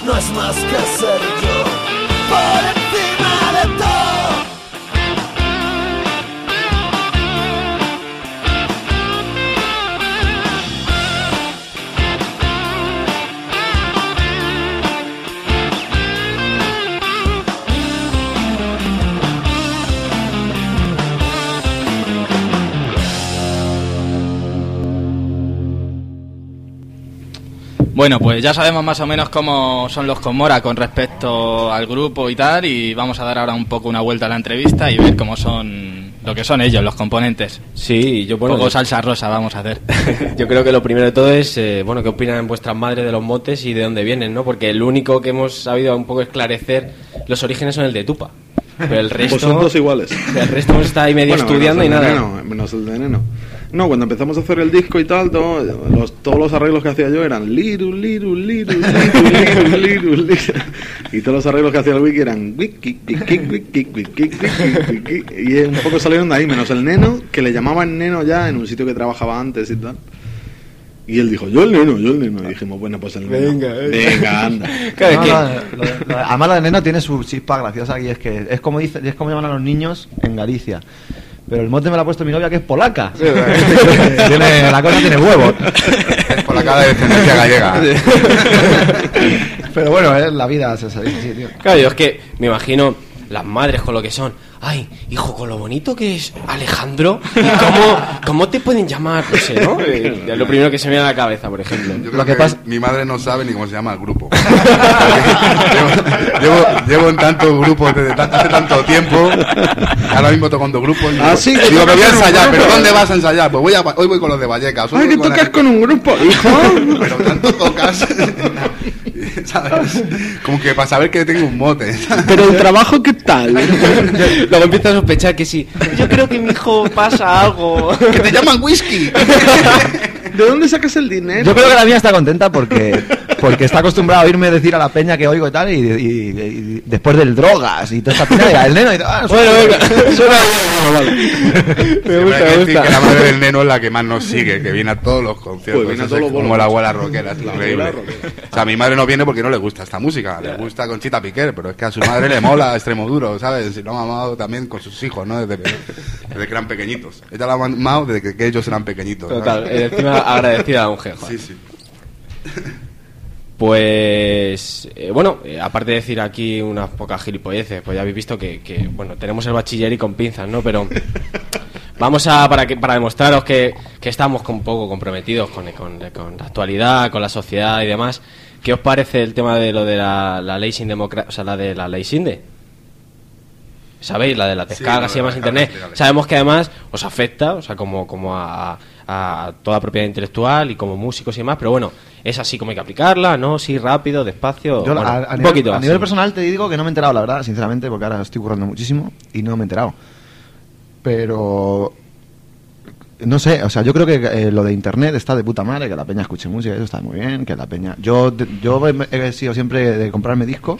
No es más que ser yo. Bueno, pues ya sabemos más o menos cómo son los Comora con respecto al grupo y tal, y vamos a dar ahora un poco una vuelta a la entrevista y ver cómo son lo que son ellos, los componentes. Sí, yo Un bueno, poco yo- salsa rosa vamos a hacer. Yo creo que lo primero de todo es, eh, bueno, qué opinan vuestras madres de los motes y de dónde vienen, ¿no? Porque el único que hemos sabido un poco esclarecer los orígenes son el de Tupa. Pero el resto... Vosotros iguales. El resto hemos estado ahí medio Bueno, estudiando y menos el nada. de Neno, menos el de Neno. No, cuando empezamos a hacer el disco y tal, todo- los- todos los arreglos que hacía yo eran liru, liru, liru, liru, liru, liru, liru. Y todos los arreglos que hacía el wiki eran wiki, wiki, wiki, wiki, wiki. Y un poco salieron de ahí, menos el Neno, que le llamaban Neno ya en un sitio que trabajaba antes y tal. Y él dijo, yo el Neno, yo el Neno. Y dijimos, bueno, pues el Neno. Venga, eh. Venga, anda. Claro, No, es que- no, lo lo de- además la de Neno tiene su chispa graciosa y es que es como dice, es como llaman a los niños en Galicia. Pero el mote me lo ha puesto mi novia que es polaca. Tiene- la cosa tiene huevos. Es por la cara de descendencia gallega. Pero bueno, es la vida se así, tío. Claro, yo es que me imagino las madres con lo que son. Ay, hijo, con lo bonito que es Alejandro, ¿y ¿cómo, cómo te pueden llamar? No sé, ¿no? Eh, es lo primero que se me viene a la cabeza, por ejemplo. Yo creo Lo que que, pasa- mi madre no sabe ni cómo se llama el grupo. llevo, llevo, llevo en tantos grupos desde ta- hace tanto tiempo. Ahora mismo tocando grupos. y Ah, digo, sí, que digo, me voy a ensayar. ¿Pero dónde vas a ensayar? Pues voy a, hoy voy con los de Vallecas. hoy Ay, voy que tocas la- con un grupo, hijo. Pero tanto tocas. ¿Sabes? Como que para saber que tengo un mote. Pero el trabajo, ¿qué tal? Luego empiezo a sospechar que sí. Yo creo que mi hijo pasa algo. que te llaman whisky. ¿De dónde sacas el dinero? Yo creo que la mía está contenta porque, porque está acostumbrada a oírme decir a la peña que oigo y tal, y, y- y después del drogas y toda esta peña, y el neno y tal. ah, Bueno, venga. suena- Me gusta, me gusta. que la madre del neno es la que más nos sigue, que viene a todos los conciertos. Pues viene a todos los como la abuela rockera, es La increíble. O sea, mi madre no viene porque no le gusta esta música, le gusta Conchita Piquer, pero es que a su madre le mola extremo duro, ¿sabes? Y lo ha mamado también con sus hijos, ¿no? Desde, desde que eran pequeñitos. Ella lo ha mamado desde que, ellos eran pequeñitos. ¿sabes? Total, encima agradecida a un jefe. Sí, sí. Pues eh, bueno, eh, aparte de decir aquí unas pocas gilipolleces, pues ya habéis visto que, que, bueno, tenemos el bachiller y con pinzas, ¿no? Pero vamos a, para, que, para demostraros que, que estamos un poco comprometidos con, con- con la actualidad, con la sociedad y demás, ¿qué os parece el tema de lo de la, la ley sin democracia, o sea, la de la ley Sinde? ¿Sabéis? La de las Sí, descargas y de demás las internet. Sabemos que además os afecta, o sea, como, como a, a toda propiedad intelectual y como músicos y demás, pero bueno, es así como hay que aplicarla, ¿no? Sí, rápido, despacio. Yo, bueno, a, a un nivel, poquito a así. nivel personal te digo que no me he enterado, la verdad, sinceramente, porque ahora estoy currando muchísimo y no me he enterado. Pero no sé, o sea, yo creo que eh, lo de internet está de puta madre, que la peña escuche música, eso está muy bien, que la peña. Yo, yo he, he sido siempre de comprarme disco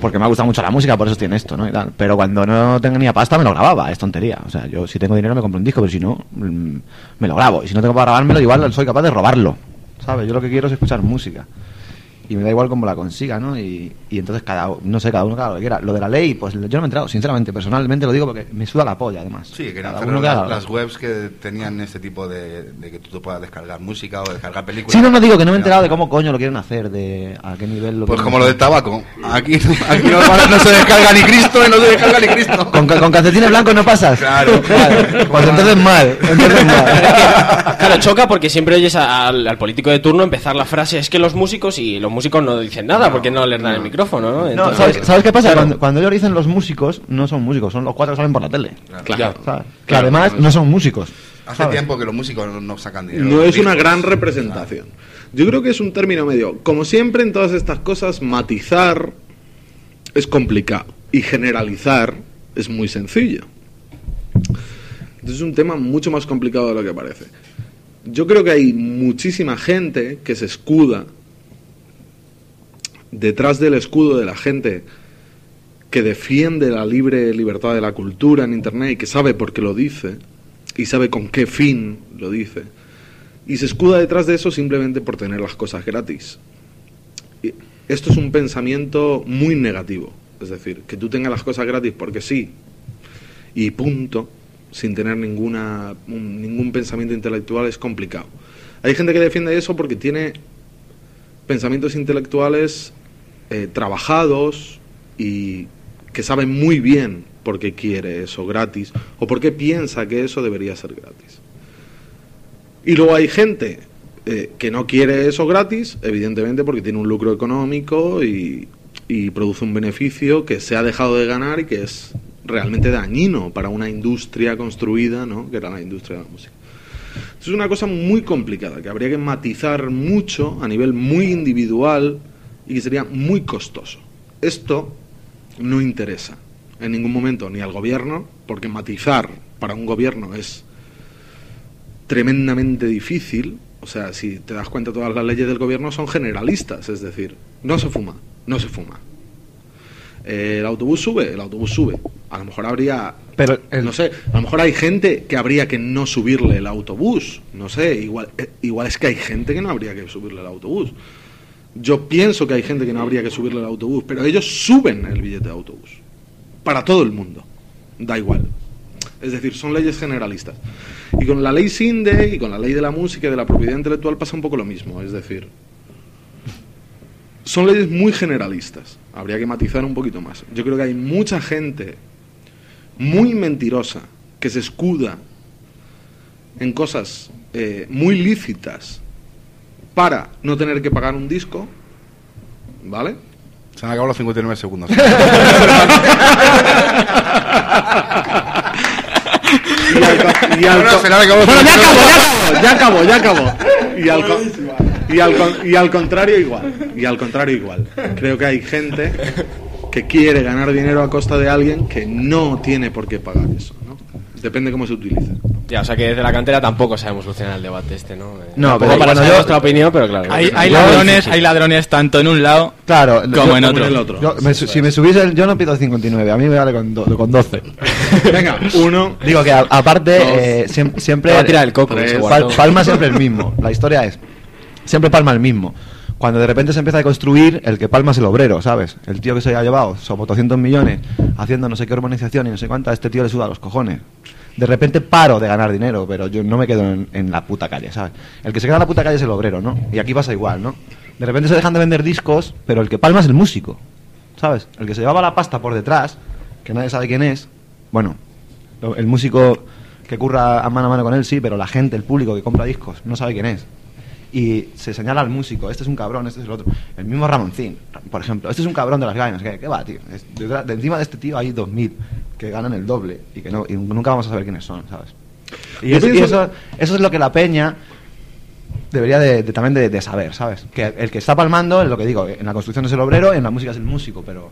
porque me ha gustado mucho la música, por eso tiene esto, ¿no? Y tal. Pero cuando no tenía pasta me lo grababa, es tontería. O sea, yo si tengo dinero me compro un disco, pero si no, mm, me lo grabo. Y si no tengo para grabármelo, igual soy capaz de robarlo, ¿sabes? Yo lo que quiero es escuchar música. Y me da igual cómo la consiga, ¿no? Y, y entonces cada no sé, cada uno que haga lo que quiera. Lo de la ley, pues yo no me he enterado, sinceramente, personalmente lo digo porque me suda la polla, además. Sí, querían Cada uno que las, webs que tenían este tipo de, de que tú te puedas descargar música o descargar películas. Sí, no, no digo que no me he enterado de cómo coño lo quieren hacer, de a qué nivel lo Pues como lo del tabaco. Aquí, aquí no, no se descarga ni Cristo y no se descarga ni Cristo. ¿Con, con calcetines blancos no pasas? Claro. Pues entonces mal, entonces mal. Claro, choca porque siempre oyes a- al, al político de turno empezar la frase es que los músicos y los músicos no dicen nada porque no les dan el micrófono, ¿no? Entonces, ¿sabes, sabes qué pasa? claro. Cuando, cuando ellos dicen los músicos, no son músicos, son los cuatro que salen por la tele. Claro. ¿sabes? Que además no son músicos. Hace ¿sabes? tiempo que los músicos no, sacan dinero. No es una gran representación. Yo creo que es un término medio. Como siempre en todas estas cosas, matizar es complicado y generalizar es muy sencillo. Entonces es un tema mucho más complicado de lo que parece. Yo creo que hay muchísima gente que se escuda detrás del escudo de la gente que defiende la libre libertad de la cultura en Internet y que sabe por qué lo dice y sabe con qué fin lo dice y se escuda detrás de eso simplemente por tener las cosas gratis. y esto es un pensamiento muy negativo. Es decir, que tú tengas las cosas gratis porque sí y punto, sin tener ninguna, un- ningún pensamiento intelectual, es complicado. Hay gente que defiende eso porque tiene pensamientos intelectuales eh, trabajados y que sabe muy bien por qué quiere eso gratis o por qué piensa que eso debería ser gratis. Y luego hay gente eh, que no quiere eso gratis, evidentemente porque tiene un lucro económico y, y produce un beneficio que se ha dejado de ganar y que es realmente dañino para una industria construida, ¿no? que era la industria de la música. Es una cosa muy complicada, que habría que matizar mucho a nivel muy individual y que sería muy costoso. Esto no interesa en ningún momento ni al gobierno, porque matizar para un gobierno es tremendamente difícil. O sea, si te das cuenta, todas las leyes del gobierno son generalistas, es decir, no se fuma, no se fuma. El autobús sube, el autobús sube. A lo mejor habría Pero el- no sé, a lo mejor hay gente que habría que no subirle el autobús. No sé, igual, eh, igual es que hay gente que no habría que subirle el autobús. Yo pienso que hay gente que no habría que subirle el autobús, pero ellos suben el billete de autobús. Para todo el mundo. Da igual. Es decir, son leyes generalistas. Y con la ley SINDE y con la ley de la música y de la propiedad intelectual pasa un poco lo mismo. Es decir, son leyes muy generalistas. Habría que matizar un poquito más. Yo creo que hay mucha gente muy mentirosa que se escuda en cosas eh, muy lícitas para no tener que pagar un disco, ¿vale? Se han acabado los 59 segundos. Y al, y al Bueno, se Bueno, ya acabó, ya acabó, ya acabó. Y al, y al contrario igual. Y al contrario igual. Creo que hay gente que quiere ganar dinero a costa de alguien que no tiene por qué pagar eso, ¿no? Depende cómo se utilice. Ya, o sea que desde la cantera tampoco sabemos solucionar el debate este, ¿no? No, pero para bueno, saber yo- nuestra opinión, pero claro. Hay, hay Yo- ladrones, hay ladrones tanto en un lado Claro, como yo- en como otro. en el otro. yo- me su- si me subís el. Yo no pido 59, a mí me vale con, do- con 12. Venga, uno. Digo que a- aparte, Dos, eh, siem- siempre. Va a tirar el coco, tres, Pal- palma siempre el mismo. La historia es. Siempre palma el mismo. Cuando de repente se empieza a construir, el que palma es el obrero, ¿sabes? El tío que se ha llevado somos 200 millones haciendo no sé qué urbanización y no sé cuánta, este tío le suda los cojones. De repente paro de ganar dinero, pero yo no me quedo en, en la puta calle, ¿sabes? El que se queda en la puta calle es el obrero, ¿no? Y aquí pasa igual, ¿no? De repente se dejan de vender discos, pero el que palma es el músico, ¿sabes? El que se llevaba la pasta por detrás, que nadie sabe quién es, bueno, el músico que curra a mano a mano con él, sí, pero la gente, el público que compra discos, no sabe quién es. Y se señala al músico, este es un cabrón, este es el otro. El mismo Ramoncín, por ejemplo, este es un cabrón de las gainas. ¿Qué, qué va, tío? Es- detrás- de encima de este tío hay 2.000 que ganan el doble y que no, y nunca vamos a saber quiénes son, ¿sabes? Y, eso, y eso, eso es lo que la peña debería de, de- también de, de saber, ¿sabes? Que el que está palmando, es lo que digo, en la construcción es el obrero, en la música es el músico, pero,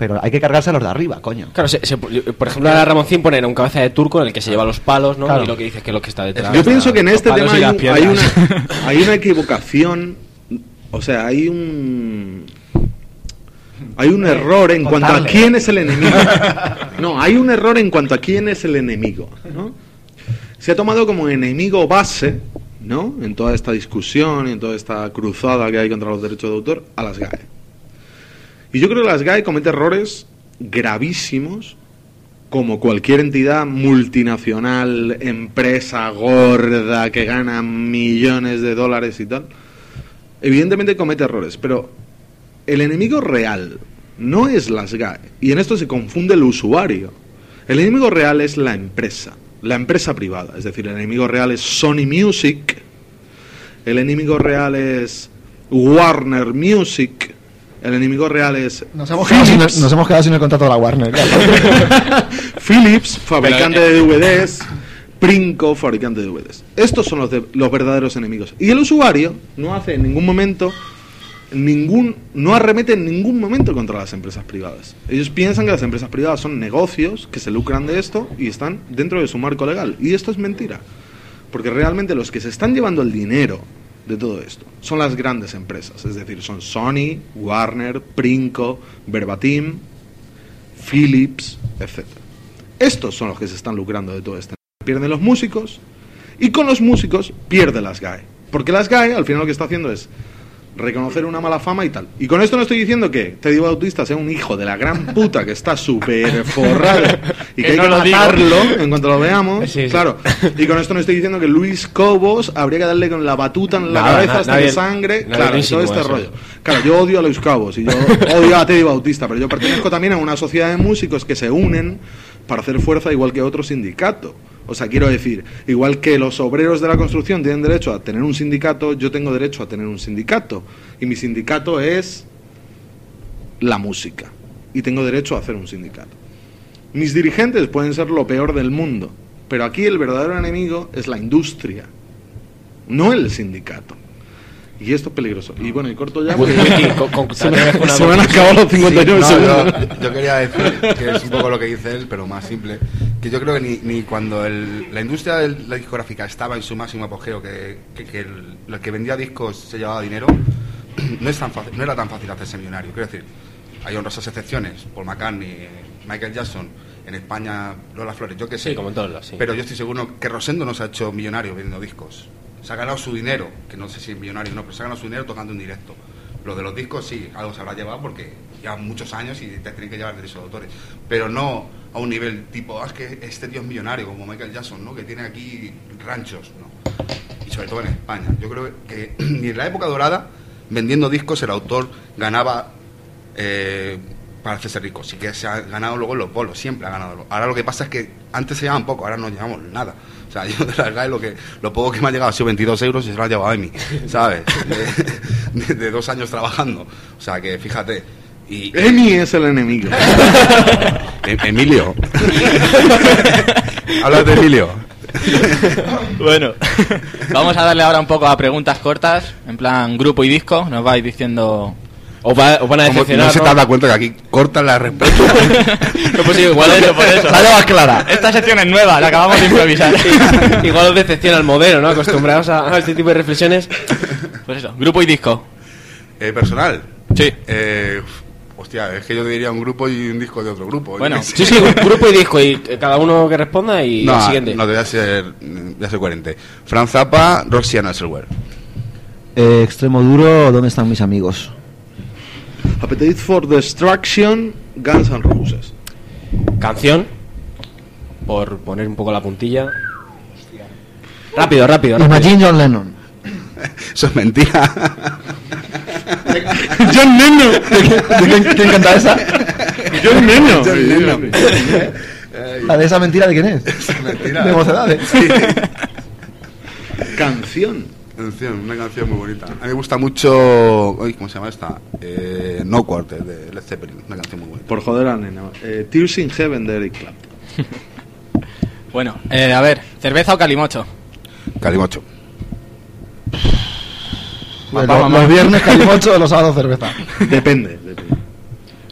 pero hay que cargarse a los de arriba, coño. Claro, se- se- por ejemplo, ahora Ramoncín pone un cabeza de turco en el que se lleva los palos, ¿no? Claro. Y lo que dice que lo que está detrás. Yo pienso que en este tema hay, un- una, hay una equivocación, o sea, hay un hay un error en cuanto a quién es el enemigo. No, hay un error en cuanto a quién es el enemigo. ¿no? Se ha tomado como enemigo base, ¿no? En toda esta discusión y en toda esta cruzada que hay contra los derechos de autor, a las GAE. Y yo creo que las GAE comete errores gravísimos como cualquier entidad multinacional, empresa gorda que gana millones de dólares y tal, evidentemente comete errores, pero el enemigo real no es las GAE, y en esto se confunde el usuario. El enemigo real es la empresa, la empresa privada, es decir, el enemigo real es Sony Music, el enemigo real es Warner Music, el enemigo real es Nos hemos, quedado sin, nos hemos quedado sin el contrato de la Warner. Philips, fabricante de DVDs, Princo, fabricante de DVDs. Estos son los, de- los verdaderos enemigos. Y el usuario no hace en ningún momento ningún no arremete en ningún momento contra las empresas privadas. Ellos piensan que las empresas privadas son negocios que se lucran de esto y están dentro de su marco legal. Y esto es mentira. Porque realmente los que se están llevando el dinero de todo esto son las grandes empresas. Es decir, son Sony, Warner, Princo, Verbatim, Philips, etc. Estos son los que se están lucrando de todo esto. Pierden los músicos y con los músicos pierde las GAE. Porque las GAE al final lo que está haciendo es reconocer una mala fama y tal. Y con esto no estoy diciendo que Teddy Bautista sea un hijo de la gran puta que está súper forrado y que, Que hay no que digo. matarlo en cuanto lo veamos. Sí, sí. Claro. Y con esto no estoy diciendo que Luis Cobos habría que darle con la batuta en la cabeza hasta nadie- que sangre. Claro, todo este eso. rollo. Claro, yo odio a Luis Cobos y yo odio a Teddy Bautista, pero yo pertenezco también a una sociedad de músicos que se unen para hacer fuerza igual que otro sindicato. O sea, quiero decir, igual que los obreros de la construcción tienen derecho a tener un sindicato, yo tengo derecho a tener un sindicato. Y mi sindicato es la música. Y tengo derecho a hacer un sindicato. Mis dirigentes pueden ser lo peor del mundo, pero aquí el verdadero enemigo es la industria, no el sindicato. Y esto es peligroso. Y bueno, y corto ya. porque- se, me, una se me han acabado los 59 No, segundos. yo, yo quería decir que es un poco lo que dice él, pero más simple. Que yo creo que ni, ni cuando el- la industria de la discográfica estaba en su máximo apogeo, que, que, que el, el que vendía discos se llevaba dinero, no, es tan fácil, no era tan fácil hacerse millonario. Quiero decir, hay honrosas excepciones, Paul McCartney, Michael Jackson, en España Lola Flores, yo qué sé. Sí, como en todos lados, sí. Pero yo estoy seguro que Rosendo no se ha hecho millonario vendiendo discos. Se ha ganado su dinero, que no sé si es millonario o no, pero se ha ganado su dinero tocando en directo. Lo de los discos sí, algo se habrá llevado porque ya muchos años y te tienen que llevar derechos de autores. Pero no a un nivel tipo, "Ah, es que este tío es millonario, como Michael Jackson, ¿no? Que tiene aquí ranchos, ¿no? Y sobre todo en España. Yo creo que ni en la época dorada, vendiendo discos, el autor ganaba eh, para hacerse rico. Sí que se ha ganado luego en los bolos, siempre ha ganado. Ahora lo que pasa es que antes se llevaban poco, ahora no llevamos nada. O sea, yo de la verdad lo, que, lo poco que me ha llegado ha sido 22 euros y se lo ha llevado Emi, ¿sabes? De, de- de dos años trabajando. O sea, que fíjate. Y, Emi es el enemigo. Em- Emilio. Hablas de Emilio. Bueno, vamos a darle ahora un poco a preguntas cortas, en plan grupo y disco. Nos vais diciendo. Os, va- os van a decepcionar. no se te ¿no? da cuenta que aquí cortan la respuesta. No, pues sí, igual, por eso. La llevas clara. Esta sección es nueva, la acabamos de improvisar. igual os decepciona el modelo, ¿no? Acostumbrados a, a este tipo de reflexiones. Pues eso, grupo y disco. Eh, personal. Sí. Eh, hostia, es que yo te diría un grupo y un disco de otro grupo. Bueno. Sí, sí, grupo y disco, y cada uno que responda y No, el siguiente. no, te voy a ser, voy a ser coherente. Fran Zappa, Roxy and Hasselwear. Eh, extremo duro, ¿dónde están mis amigos? Appetite for Destruction, Guns N' Roses. Canción, por poner un poco la puntilla. Rápido, rápido, rápido. Imagine John Lennon. Eso es mentira. John Lennon. ¿De quién, quién canta esa? John Lennon. John Lennon. ¿La de esa mentira de quién es? Es mentira. De mocedades. Sí. Canción. Canción, una canción muy bonita. A mí me gusta mucho. Uy, ¿Cómo se llama esta? Eh, no Quarter de Led Zeppelin. Una canción muy bonita. Por joder a nena. Eh, Tears in Heaven de Eric Clapton. Bueno, eh, a ver, ¿cerveza o calimocho? Calimocho. Pues Mamá, los, mamá. los viernes calimocho, los sábados cerveza. Depende. depende.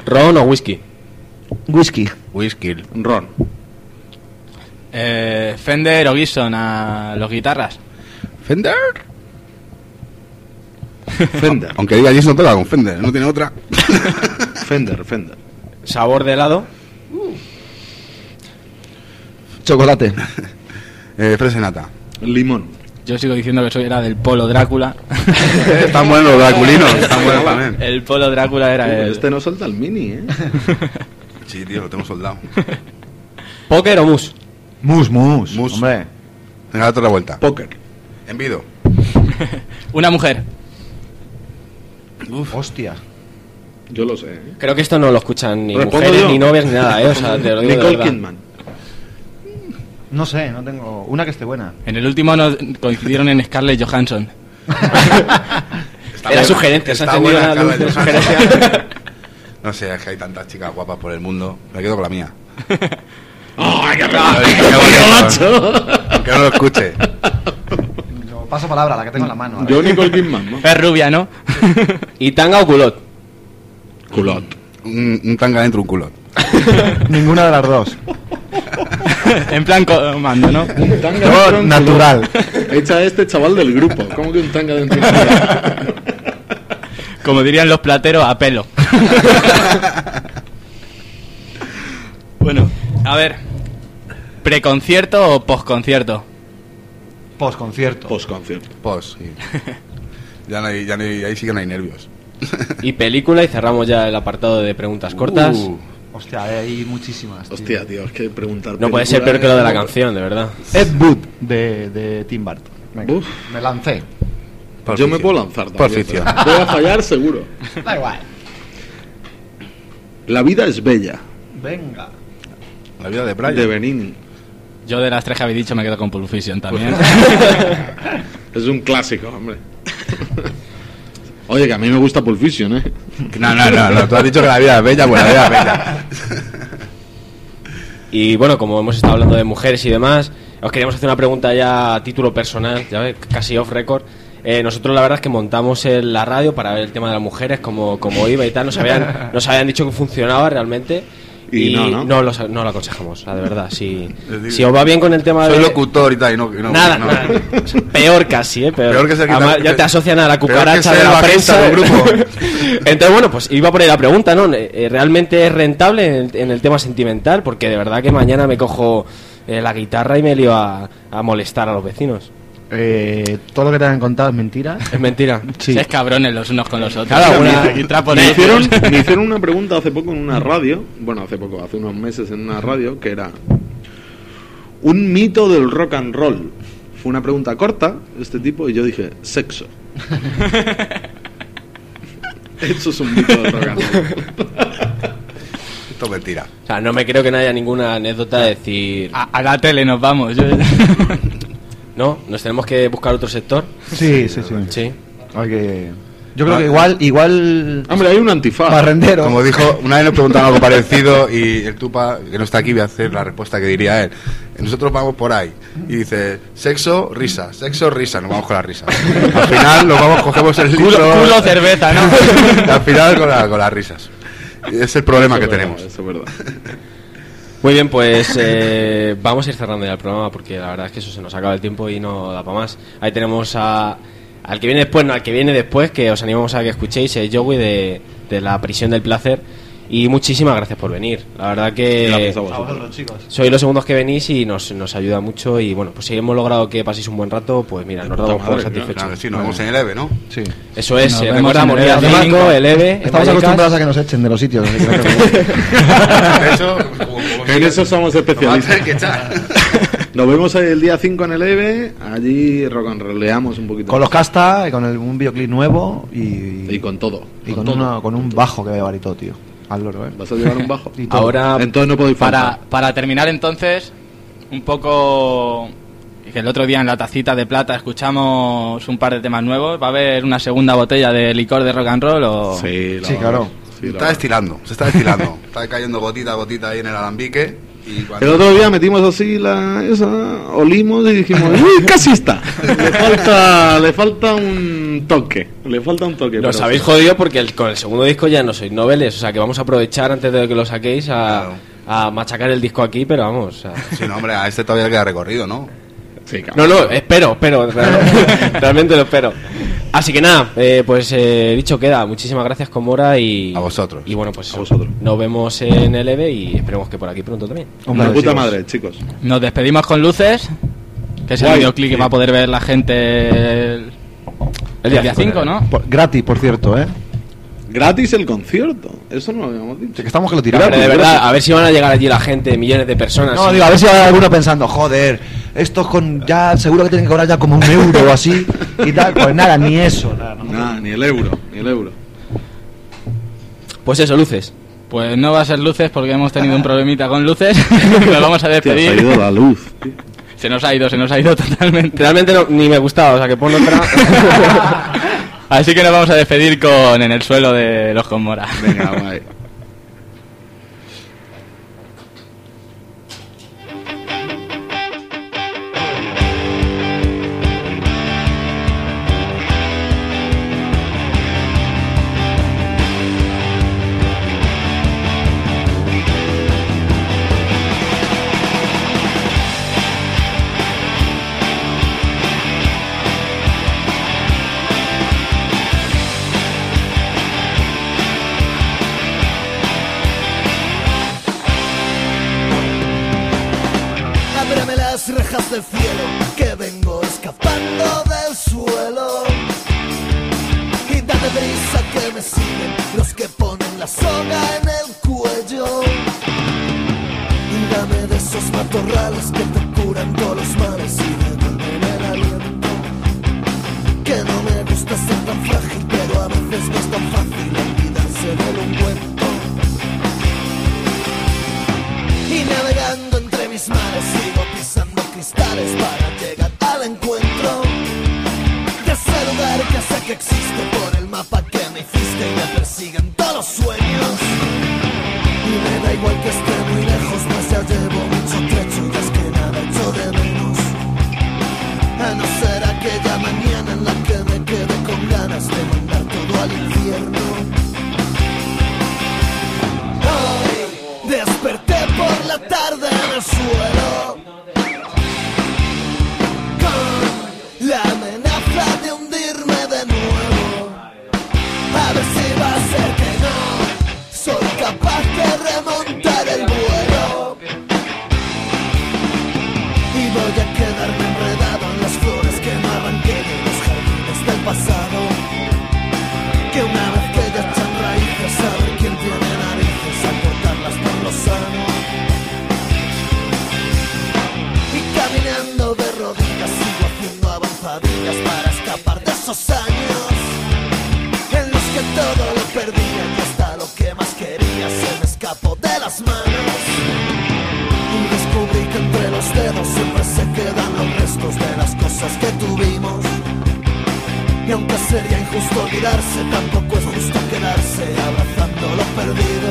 ¿Ron o whisky? Whisky. Whisky. Ron. Eh, Fender o Gibson a los guitarras. Fender. Fender. Aunque diga Jason toca con Fender, no tiene otra. Fender, Fender. ¿Sabor de helado? Chocolate. Eh, Fresenata. Limón. Yo sigo diciendo que soy era del Polo Drácula. están buenos los draculinos, están buenos también. El Polo Drácula era el... Este no suelta el mini, ¿eh? Sí, tío, lo tengo soldado. ¿Póker o mus? Mus, mus. Mus. Hombre. Venga, date otra vuelta. Póker. Envido. Una mujer. Hostia. Yo lo sé. ¿eh? Creo que esto no lo escuchan ni Respondo mujeres, yo. ni novias, ni nada, ¿eh? O sea, te lo digo de Nicole verdad. Kidman. No sé, no tengo. Una que esté buena. En el último no coincidieron en Scarlett Johansson. Está Era buena, sugerente, se ha está encendido buena la luz de Scarlett sugerencia. Johansson. No sé, es que hay tantas chicas guapas por el mundo. Me quedo con la mía. ¡Ay, qué Aunque no lo escuche. Yo paso palabra, la que tengo en la mano. Yo Nicole Kidman, ¿no? Es rubia, ¿no? ¿Y tanga o culot? Culot. Un, un tanga dentro, un culot. Ninguna de las dos. en plan comando, ¿no? Un tanga dentro, natural. Echa este chaval del grupo. ¿Cómo que un tanga dentro? Como dirían los plateros, a pelo. bueno, a ver. ¿Preconcierto o posconcierto? Postconcierto. Postconcierto. Pos, sí. Ya no hay, ya no hay- ahí sí que no hay nervios. Y película y cerramos ya el apartado de preguntas cortas. Uh, Hostia, hay muchísimas. tío. Hostia, tío, es que preguntar. no puede ser peor que lo de la canción, de verdad. Ed Wood de, de Tim Burton. Venga, me lancé. por Yo me ficción. puedo lanzar Por también, ficción. pero Voy a fallar seguro. Da igual. La vida es bella, Venga. La vida de Brian. de Benini. Yo de las tres que habéis dicho me quedo con Pulp Fiction también. Es un clásico, hombre. Oye, que a mí me gusta Pulp Fiction, ¿eh? No, no, no, no, Tú has dicho que la vida es bella, pues la vida es bella. Y bueno, como hemos estado hablando de mujeres y demás, os queríamos hacer una pregunta ya a título personal, ya ves, casi off record. Eh, nosotros la verdad es que montamos en la radio para ver el tema de las mujeres, cómo, cómo iba y tal. Nos habían, nos habían dicho que funcionaba realmente. Y Y, no, ¿no? lo, no lo aconsejamos, la de verdad. Si, decir, si os va bien con el tema Soy de... locutor y tal, y no. y no- Nada, no. Peor casi, ¿eh? Peor, Peor que ser Además, ya te asocian a la cucaracha de la prensa. del grupo. Entonces, bueno, pues iba por ahí la pregunta, ¿no? Eh, eh, ¿Realmente es rentable en el, en el tema sentimental? Porque de verdad que mañana me cojo eh, la guitarra y me lío a, a molestar a los vecinos. Eh, todo lo que te han contado es mentira. Es mentira. Sí. Seis cabrones los unos con los otros. Claro, una- Me hicieron, me hicieron una pregunta hace poco en una radio, bueno, hace poco, hace unos meses en una radio, que era un mito del rock and roll. Fue una pregunta corta, este tipo, y yo dije, sexo. Eso es un mito del rock and roll. Esto es mentira. O sea, no me creo que no haya ninguna anécdota de decir... A, a la tele nos vamos. Yo- No, nos tenemos que buscar otro sector. Sí, sí, sí. Sí. Hay que... Yo creo que igual, igual... Hombre, hay un antifaz. Barrendero. Como dijo, una vez nos preguntaron algo parecido y el Tupa, que no está aquí, voy a hacer la respuesta que diría él. Nosotros vamos por ahí y dice, sexo, risa, sexo, risa, nos vamos con la risa. Al final nos vamos, cogemos el culo, libro culo, cerveza, ¿no? y al final con, la- con las risas. Y es el problema Eso que verdad, tenemos. Eso es verdad. Muy bien, pues eh, vamos a ir cerrando ya el programa porque la verdad es que eso se nos acaba el tiempo y no da para más. Ahí tenemos a, al que viene después, no, al que viene después, que os animamos a que escuchéis, es Joey de, de la prisión del placer. Y muchísimas gracias por venir. La verdad que Gracias a vosotros. chicos. sois los segundos que venís y nos, nos ayuda mucho. Y bueno, pues si hemos logrado que paséis un buen rato, pues mira, nos damos por satisfechos. Claro sí, nos vemos en el EVE, ¿no? Sí. Eso es, Nos eh, vemos recordamos, en el 5, el EVE. Estamos acostumbrados a que nos echen de los sitios. así que no Eso, como- como En eso somos especialistas. que echar. Nos vemos el día 5 en el EVE. Allí rock and rolleamos un poquito. Con los casta, y con el- un videoclip nuevo y, Y con todo. y con, todo. una- con un bajo que va a llevar y todo, tío. Al loro, ¿eh? ¿Vas a llevar un bajo? Ahora, Entonces no podéis para, para terminar entonces, un poco... Que el otro día en la tacita de plata escuchamos un par de temas nuevos. ¿Va a haber una segunda botella de licor de rock and roll o...? Sí, Sí, claro. Sí, Está destilando, se está destilando. está cayendo gotita a gotita ahí en el alambique. Y El otro día metimos así la esa, olimos y dijimos, uy, casi está. Le falta, le falta un toque, le falta un toque. Nos pero habéis sí. jodido porque el- con el segundo disco ya no sois noveles, o sea que vamos a aprovechar antes de que lo saquéis a, Claro. a machacar el disco aquí, pero vamos. o sea. Sí, no, hombre, a este todavía le queda recorrido, ¿no? Sí. No, no, espero, espero, real- realmente lo espero. Así que nada, eh, pues eh, dicho queda, muchísimas gracias Comora y... A vosotros. Y bueno, pues A vosotros. nos vemos en el EVE y esperemos que por aquí pronto también. Hombre, Una puta chicos. madre, chicos. Nos despedimos con luces, que es el videoclip que va a poder ver la gente el, el día 5, ¿no? Por- gratis, por cierto, ¿eh? Gratis el concierto, eso no lo habíamos dicho. Que estamos que lo tiramos. de verdad, a ver si van a llegar allí la gente, millones de personas. No, digo, a ver si hay alguno pensando, joder, estos con ya seguro que tienen que cobrar ya como un euro o así y tal. Pues nada, ni eso. Nada, no. Nada, ni el euro, ni el euro. Pues eso, luces. Pues no va a ser luces porque hemos tenido un problemita con luces. Nos vamos a Tío, se ha despedir. ido la luz. tío. Se nos ha ido, se nos ha ido totalmente. Realmente no- ni me gustaba, o sea que pon otra. Así que nos vamos a despedir con En el suelo de los Conmora. Venga, guay. Ábreme para escapar de esos años en los que todo lo perdía y hasta lo que más quería se me escapó de las manos. Y descubrí que entre los dedos siempre se quedan los restos de las cosas que tuvimos. Y aunque sería injusto olvidarse, tampoco es justo quedarse abrazando lo perdido.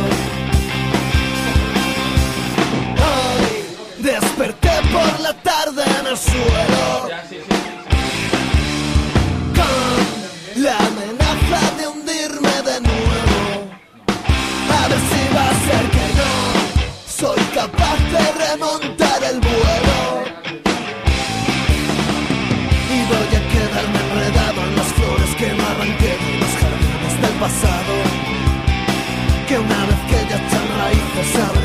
Hoy desperté por la tarde en el suelo. pasado, que una vez que ya están raíces